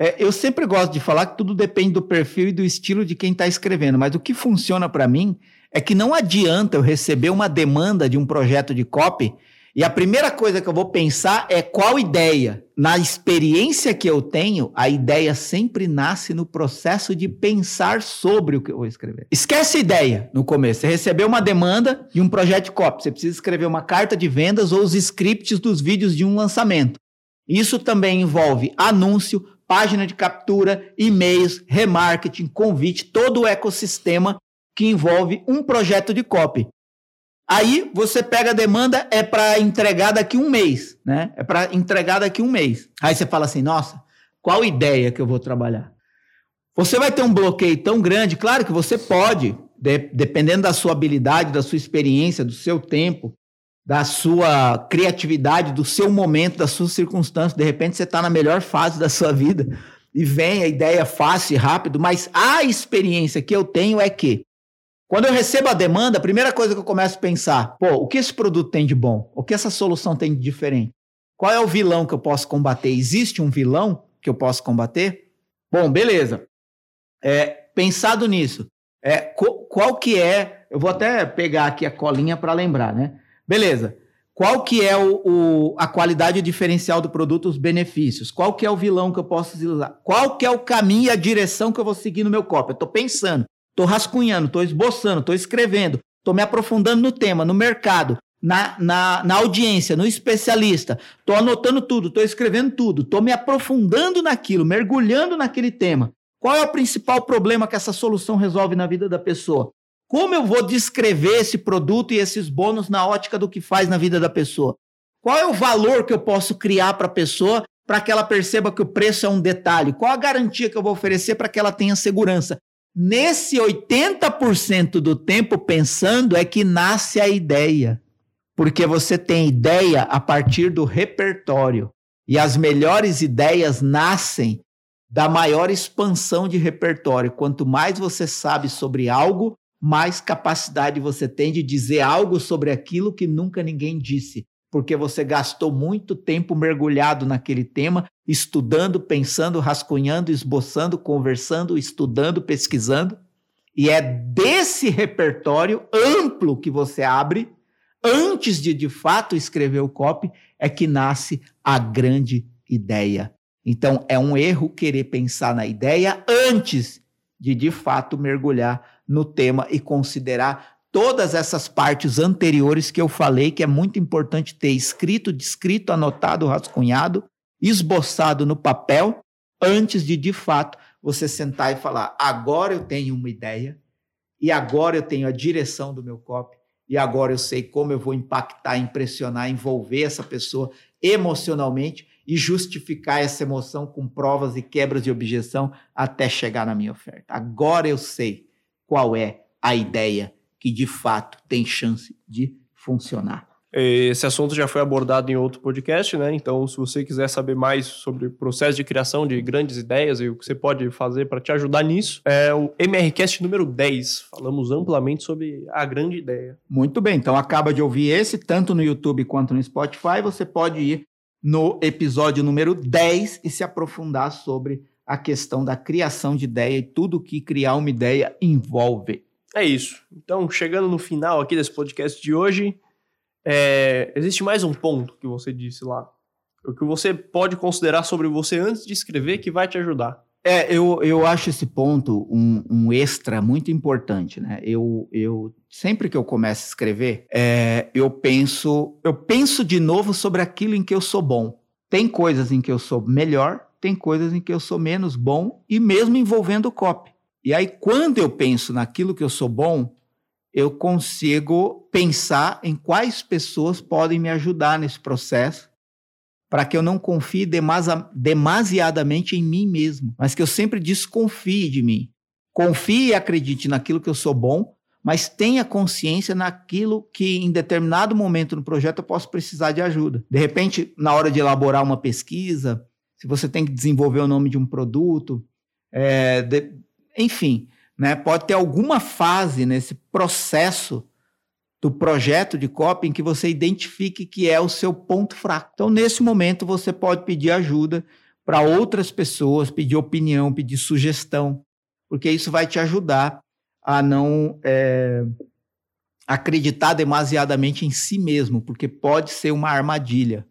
Speaker 2: É, eu sempre gosto de falar que tudo depende do perfil e do estilo de quem está escrevendo, mas o que funciona para mim é que não adianta eu receber uma demanda de um projeto de copy e a primeira coisa que eu vou pensar é qual ideia. Na experiência que eu tenho, a ideia sempre nasce no processo de pensar sobre o que eu vou escrever. Esquece a ideia no começo. Você recebeu uma demanda de um projeto de copy. Você precisa escrever uma carta de vendas ou os scripts dos vídeos de um lançamento. Isso também envolve anúncio, página de captura, e-mails, remarketing, convite, todo o ecossistema que envolve um projeto de copy. Aí você pega a demanda, é para entregar daqui um mês, né? É para entregar daqui um mês. Aí você fala assim, nossa, qual ideia que eu vou trabalhar? Você vai ter um bloqueio tão grande, claro que você pode, de, dependendo da sua habilidade, da sua experiência, do seu tempo, da sua criatividade, do seu momento, das suas circunstâncias. De repente você está na melhor fase da sua vida e vem a ideia fácil e rápido, mas a experiência que eu tenho é que quando eu recebo a demanda, a primeira coisa que eu começo a pensar, pô, o que esse produto tem de bom? O que essa solução tem de diferente? Qual é o vilão que eu posso combater? Existe um vilão que eu posso combater? Bom, beleza. É, pensado nisso, é, qual que é? Eu vou até pegar aqui a colinha para lembrar, né? Beleza. Qual que é o, o, a qualidade diferencial do produto, os benefícios? Qual que é o vilão que eu posso usar? Qual que é o caminho e a direção que eu vou seguir no meu copo? Eu estou pensando. Estou rascunhando, estou esboçando, estou escrevendo, estou me aprofundando no tema, no mercado, na, na, na audiência, no especialista. Estou anotando tudo, estou escrevendo tudo, estou me aprofundando naquilo, mergulhando naquele tema. Qual é o principal problema que essa solução resolve na vida da pessoa? Como eu vou descrever esse produto e esses bônus na ótica do que faz na vida da pessoa? Qual é o valor que eu posso criar para a pessoa para que ela perceba que o preço é um detalhe? Qual a garantia que eu vou oferecer para que ela tenha segurança? Nesse 80% do tempo pensando é que nasce a ideia. Porque você tem ideia a partir do repertório. E as melhores ideias nascem da maior expansão de repertório. Quanto mais você sabe sobre algo, mais capacidade você tem de dizer algo sobre aquilo que nunca ninguém disse, porque você gastou muito tempo mergulhado naquele tema, estudando, pensando, rascunhando, esboçando, conversando, estudando, pesquisando. E é desse repertório amplo que você abre, antes de de fato escrever o copy, é que nasce a grande ideia. Então, é um erro querer pensar na ideia antes de de fato mergulhar no tema e considerar todas essas partes anteriores que eu falei, que é muito importante ter escrito, descrito, anotado, rascunhado, esboçado no papel, antes de de fato você sentar e falar: agora eu tenho uma ideia, e agora eu tenho a direção do meu copy, e agora eu sei como eu vou impactar, impressionar, envolver essa pessoa emocionalmente e justificar essa emoção com provas e quebras de objeção até chegar na minha oferta. Agora eu sei qual é a ideia que de fato tem chance de funcionar.
Speaker 1: Esse assunto já foi abordado em outro podcast, né? Então, se você quiser saber mais sobre o processo de criação de grandes ideias e o que você pode fazer para te ajudar nisso, é o MRCast número 10. Falamos amplamente sobre a grande ideia.
Speaker 2: Muito bem, então acaba de ouvir esse, tanto no YouTube quanto no Spotify. Você pode ir no episódio número 10 e se aprofundar sobre a questão da criação de ideia e tudo que criar uma ideia envolve.
Speaker 1: É isso. Então, chegando no final aqui desse podcast de hoje, é, existe mais um ponto que você disse lá. O que você pode considerar sobre você antes de escrever que vai te ajudar.
Speaker 2: É, eu, eu acho esse ponto um, um extra muito importante, né? Eu, eu sempre que eu começo a escrever, é, eu penso eu penso de novo sobre aquilo em que eu sou bom. Tem coisas em que eu sou melhor, tem coisas em que eu sou menos bom e mesmo envolvendo o copy. E aí quando eu penso naquilo que eu sou bom, eu consigo pensar em quais pessoas podem me ajudar nesse processo para que eu não confie demasiadamente em mim mesmo, mas que eu sempre desconfie de mim. Confie e acredite naquilo que eu sou bom, mas tenha consciência naquilo que em determinado momento no projeto eu posso precisar de ajuda. De repente, na hora de elaborar uma pesquisa, se você tem que desenvolver o nome de um produto, é, de, enfim, né, pode ter alguma fase nesse processo do projeto de copy em que você identifique que é o seu ponto fraco. Então, nesse momento, você pode pedir ajuda para outras pessoas, pedir opinião, pedir sugestão, porque isso vai te ajudar a não é, acreditar demasiadamente em si mesmo, porque pode ser uma armadilha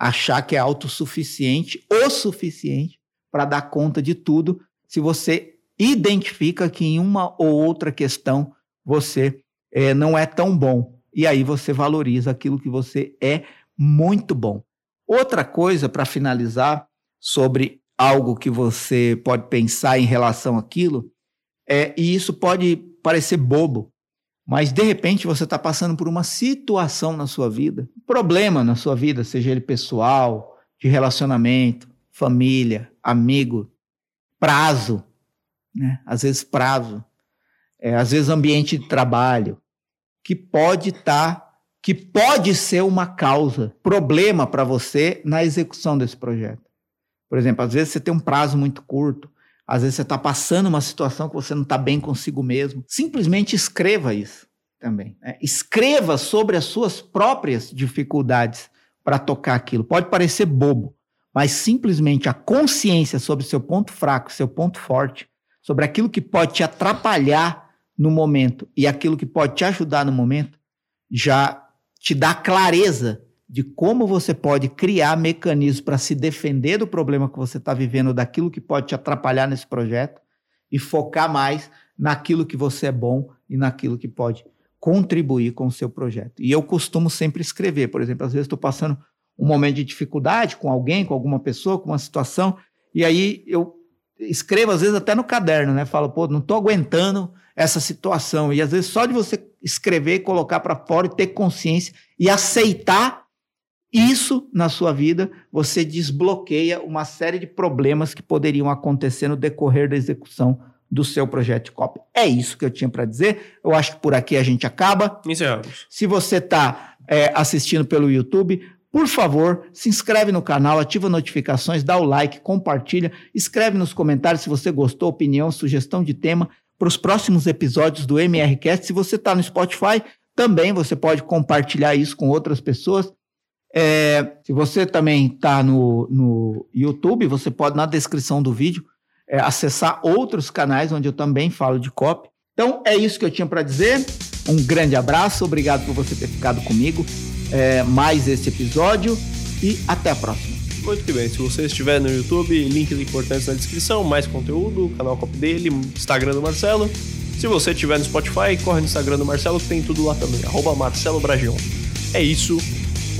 Speaker 2: achar que é autossuficiente o suficiente para dar conta de tudo, se você identifica que em uma ou outra questão você é, não é tão bom. E aí você valoriza aquilo que você é muito bom. Outra coisa, para finalizar, sobre algo que você pode pensar em relação àquilo, é, e isso pode parecer bobo, mas de repente você está passando por uma situação na sua vida, um problema na sua vida, seja ele pessoal, de relacionamento, família, amigo, prazo, né? às vezes prazo, é, às vezes ambiente de trabalho, que pode estar, tá, que pode ser uma causa, problema para você na execução desse projeto. Por exemplo, às vezes você tem um prazo muito curto, às vezes você está passando uma situação que você não está bem consigo mesmo. Simplesmente escreva isso também. Né? Escreva sobre as suas próprias dificuldades para tocar aquilo. Pode parecer bobo, mas simplesmente a consciência sobre seu ponto fraco, seu ponto forte, sobre aquilo que pode te atrapalhar no momento e aquilo que pode te ajudar no momento, já te dá clareza de como você pode criar mecanismos para se defender do problema que você está vivendo, daquilo que pode te atrapalhar nesse projeto e focar mais naquilo que você é bom e naquilo que pode contribuir com o seu projeto. E eu costumo sempre escrever, por exemplo, às vezes estou passando um momento de dificuldade com alguém, com alguma pessoa, com uma situação, e aí eu escrevo às vezes até no caderno, né? Falo, pô, não estou aguentando essa situação. E às vezes só de você escrever, colocar para fora e ter consciência e aceitar isso na sua vida, você desbloqueia uma série de problemas que poderiam acontecer no decorrer da execução do seu projeto de copy. É isso que eu tinha para dizer. Eu acho que por aqui a gente acaba.
Speaker 1: Encerramos.
Speaker 2: Se você está é, assistindo pelo YouTube, Por favor, se inscreve no canal, ativa notificações, dá o like, compartilha, escreve nos comentários se você gostou, opinião, sugestão de tema para os próximos episódios do MRCast. Se você está no Spotify, também você pode compartilhar isso com outras pessoas. É, se você também está no, no YouTube, você pode, na descrição do vídeo, é, acessar outros canais onde eu também falo de copy. Então, é isso que eu tinha para dizer. Um grande abraço, obrigado por você ter ficado comigo é, mais esse episódio e até a próxima.
Speaker 1: Muito bem. Se você estiver no YouTube, links importantes na descrição, mais conteúdo, canal Copy dele, Instagram do Marcelo. Se você estiver no Spotify, corre no Instagram do Marcelo, que tem tudo lá também, arroba Marcelo Bragion. É isso,